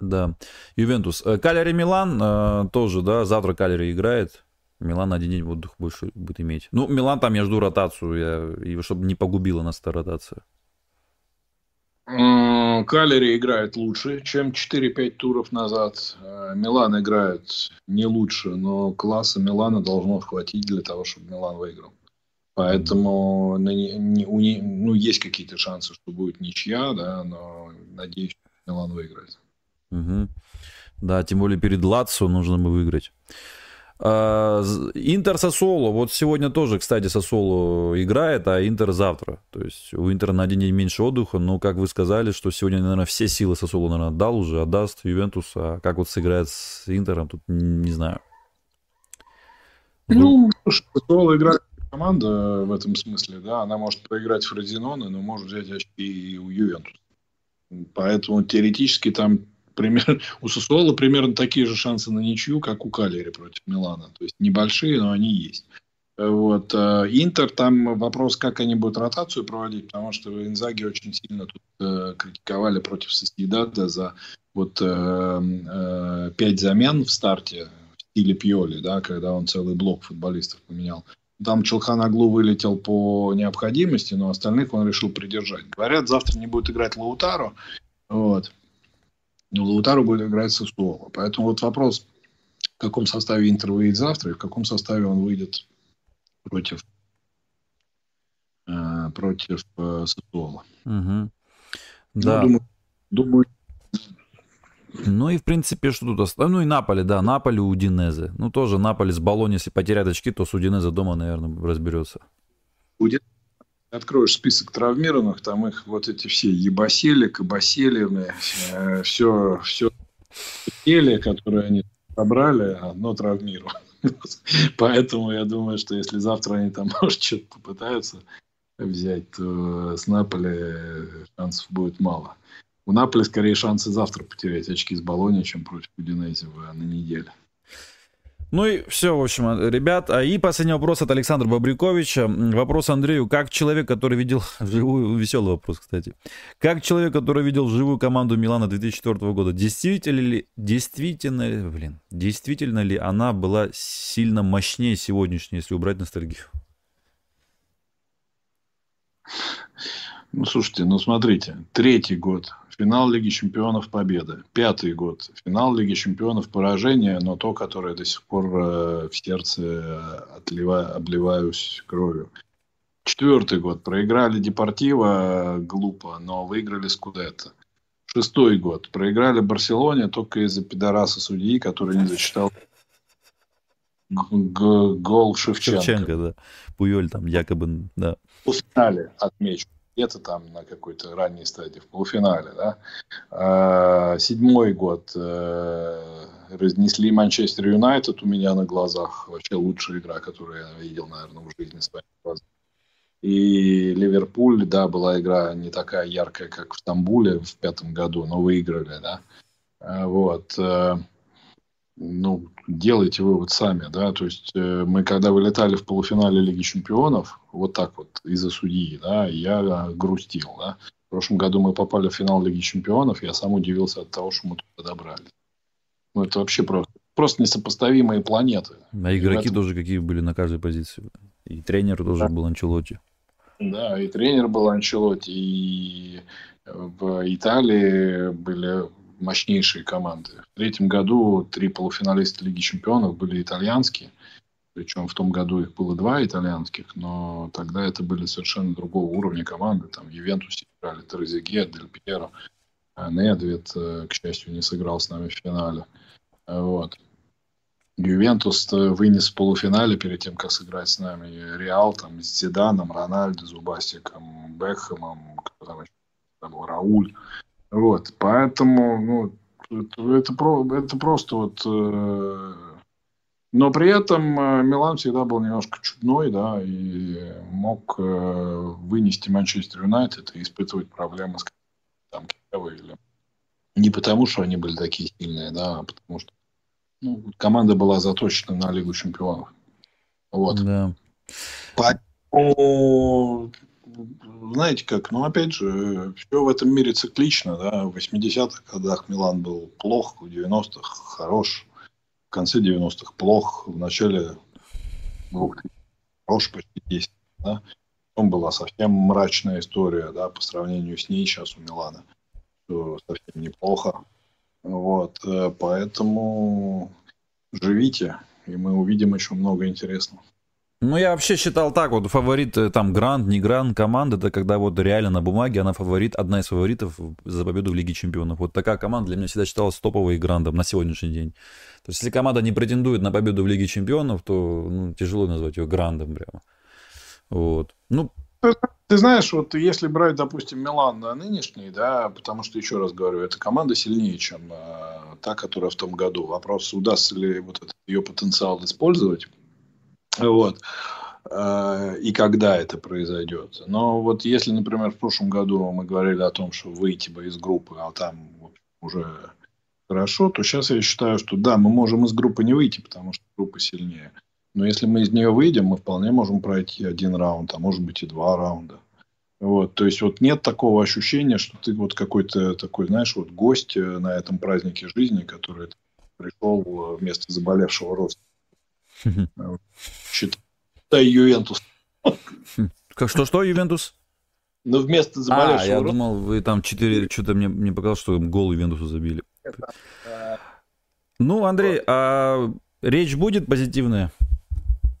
Да, Ювентус. Э, Калери Милан э, тоже, да, завтра Калери играет. Милан один день отдых больше будет иметь. Ну, Милан там я жду ротацию, я, и чтобы не погубила нас эта ротация. Калери играет лучше, чем 4-5 туров назад. Э, Милан играет не лучше, но класса Милана должно хватить для того, чтобы Милан выиграл. Поэтому ну, есть какие-то шансы, что будет ничья, да, но надеюсь, Милан выиграет. Угу. Да, тем более перед Лацио нужно бы выиграть. А, Интер Сосоло, вот сегодня тоже, кстати, Сосоло играет, а Интер завтра. То есть у Интера на один день меньше отдыха, но, как вы сказали, что сегодня, наверное, все силы Сосоло, наверное, отдал уже, отдаст Ювентус, а как вот сыграет с Интером, тут не знаю. Ну, Сосоло играет команда в этом смысле, да, она может проиграть Фрозиноне, но может взять очки и у Ювентуса. Поэтому теоретически там пример, у Сусуола примерно такие же шансы на ничью, как у Калери против Милана. То есть небольшие, но они есть. Вот. Э, Интер, там вопрос, как они будут ротацию проводить, потому что Инзаги очень сильно тут э, критиковали против Соседада за вот э, э, пять замен в старте в стиле Пьоли, да, когда он целый блок футболистов поменял. Там Челханаглу вылетел по необходимости, но остальных он решил придержать. Говорят, завтра не будет играть Лаутаро. Вот. Но Лаутаро будет играть со Суола. Поэтому вот вопрос, в каком составе Интер выйдет завтра и в каком составе он выйдет против, э, против э, Сосуола. Угу. Да. Ну, думаю, думаю, ну и, в принципе, что тут осталось? Ну и Наполе, да, Наполе у Удинезе. Ну тоже Наполе с Болони, если потеряет очки, то с Удинезе дома, наверное, разберется. Будет. Откроешь список травмированных, там их вот эти все ебасели, кабасели, э, все, все теле, которые они собрали, одно травмировано. Поэтому я думаю, что если завтра они там, может, что-то попытаются взять, то с Наполи шансов будет мало. У Наполи скорее шансы завтра потерять очки с Болони, чем против Удинези на неделе. Ну и все, в общем, ребят. А и последний вопрос от Александра Бобряковича. Вопрос Андрею. Как человек, который видел живую... Веселый вопрос, кстати. Как человек, который видел живую команду Милана 2004 года, действительно ли, действительно, блин, действительно ли она была сильно мощнее сегодняшней, если убрать ностальгию? Ну, слушайте, ну смотрите, третий год финал Лиги Чемпионов победа, пятый год финал Лиги Чемпионов поражение, но то, которое до сих пор э, в сердце отлива, обливаюсь кровью. Четвертый год проиграли Депортиво глупо, но выиграли Скудетто. Шестой год проиграли Барселоне только из-за пидораса судьи, который не зачитал гол Шевченко. Шевченко, да. Пуель там якобы, да. Финале отмечу где-то там на какой-то ранней стадии, в полуфинале. Да? А, седьмой год э, разнесли Манчестер Юнайтед у меня на глазах. Вообще лучшая игра, которую я видел, наверное, в жизни своими глазами. И Ливерпуль, да, была игра не такая яркая, как в Стамбуле в пятом году, но выиграли, да. А, вот. Ну, делайте вывод сами, да, то есть э, мы когда вылетали в полуфинале Лиги Чемпионов, вот так вот, из-за судьи, да, я грустил, да. В прошлом году мы попали в финал Лиги Чемпионов, я сам удивился от того, что мы туда добрались. Ну, это вообще просто, просто несопоставимые планеты. А игроки этом... тоже какие были на каждой позиции. И тренер тоже да. был Анчелотти. Да, и тренер был Анчелотти, и в Италии были мощнейшие команды. В третьем году три полуфиналиста Лиги Чемпионов были итальянские. Причем в том году их было два итальянских, но тогда это были совершенно другого уровня команды. Там в Ювентусе играли Терезиге, Дель Пьеро, а Недвид, э, к счастью, не сыграл с нами в финале. Вот. Ювентус вынес в полуфинале перед тем, как сыграть с нами Реал, там, с Зиданом, Рональдо, Зубастиком, Бекхэмом, кто там еще был, Рауль. Вот, поэтому, ну, это, это, это просто вот э, Но при этом э, Милан всегда был немножко чудной, да, и мог э, вынести Манчестер Юнайтед и испытывать проблемы с там, или не потому, что они были такие сильные, да, а потому что ну, команда была заточена на Лигу Чемпионов. Вот. Да. Поэтому, знаете как, ну, опять же, все в этом мире циклично, да, в 80-х годах Милан был плох, в 90-х хорош, в конце 90-х плох, в начале 2000 хорош почти 10, да. Потом была совсем мрачная история, да, по сравнению с ней сейчас у Милана что совсем неплохо. Вот, э, поэтому живите, и мы увидим еще много интересного. Ну, я вообще считал так, вот фаворит, э, там, Гранд, не Гранд, команда, это когда вот реально на бумаге она фаворит, одна из фаворитов за победу в Лиге Чемпионов. Вот такая команда для меня всегда считалась топовой Грандом на сегодняшний день. То есть, если команда не претендует на победу в Лиге Чемпионов, то ну, тяжело назвать ее Грандом прямо. Вот. Ну, ты знаешь, вот если брать, допустим, Милан на нынешний, да, потому что, еще раз говорю, эта команда сильнее, чем э, та, которая в том году. Вопрос, удастся ли вот этот ее потенциал использовать, вот, э, и когда это произойдет. Но вот если, например, в прошлом году мы говорили о том, что выйти бы из группы, а там уже хорошо, то сейчас я считаю, что да, мы можем из группы не выйти, потому что группа сильнее. Но если мы из нее выйдем, мы вполне можем пройти один раунд, а может быть и два раунда. Вот, то есть вот нет такого ощущения, что ты вот какой-то такой, знаешь, вот гость э, на этом празднике жизни, который пришел э, вместо заболевшего родственника. Считай Ювентус. Как что, что Ювентус? Ну, вместо заболевшего А, я думал, вы там четыре, что-то мне, мне показалось, что гол Ювентусу забили. Ну, Андрей, а речь будет позитивная?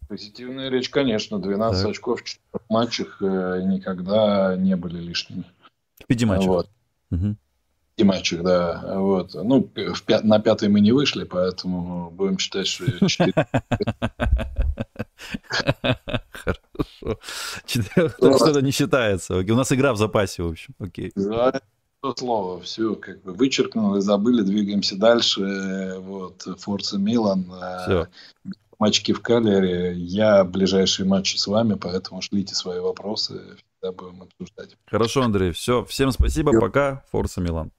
Позитивная речь, конечно. 12 так. очков в 4 матчах э, никогда не были лишними. В пяти матчах? Вот. Угу. Матчах, да. Вот. Ну, в пя- на пятый мы не вышли, поэтому будем считать, что 4. Хорошо. Что-то не считается. У нас игра в запасе, в общем. Окей. То слово, все как бы вычеркнули, забыли, двигаемся дальше. Вот, Форца Милан. Э, все матчики в Калере. Я ближайшие матчи с вами, поэтому шлите свои вопросы, всегда будем обсуждать. Хорошо, Андрей, все. Всем спасибо, пока. Форса Милан.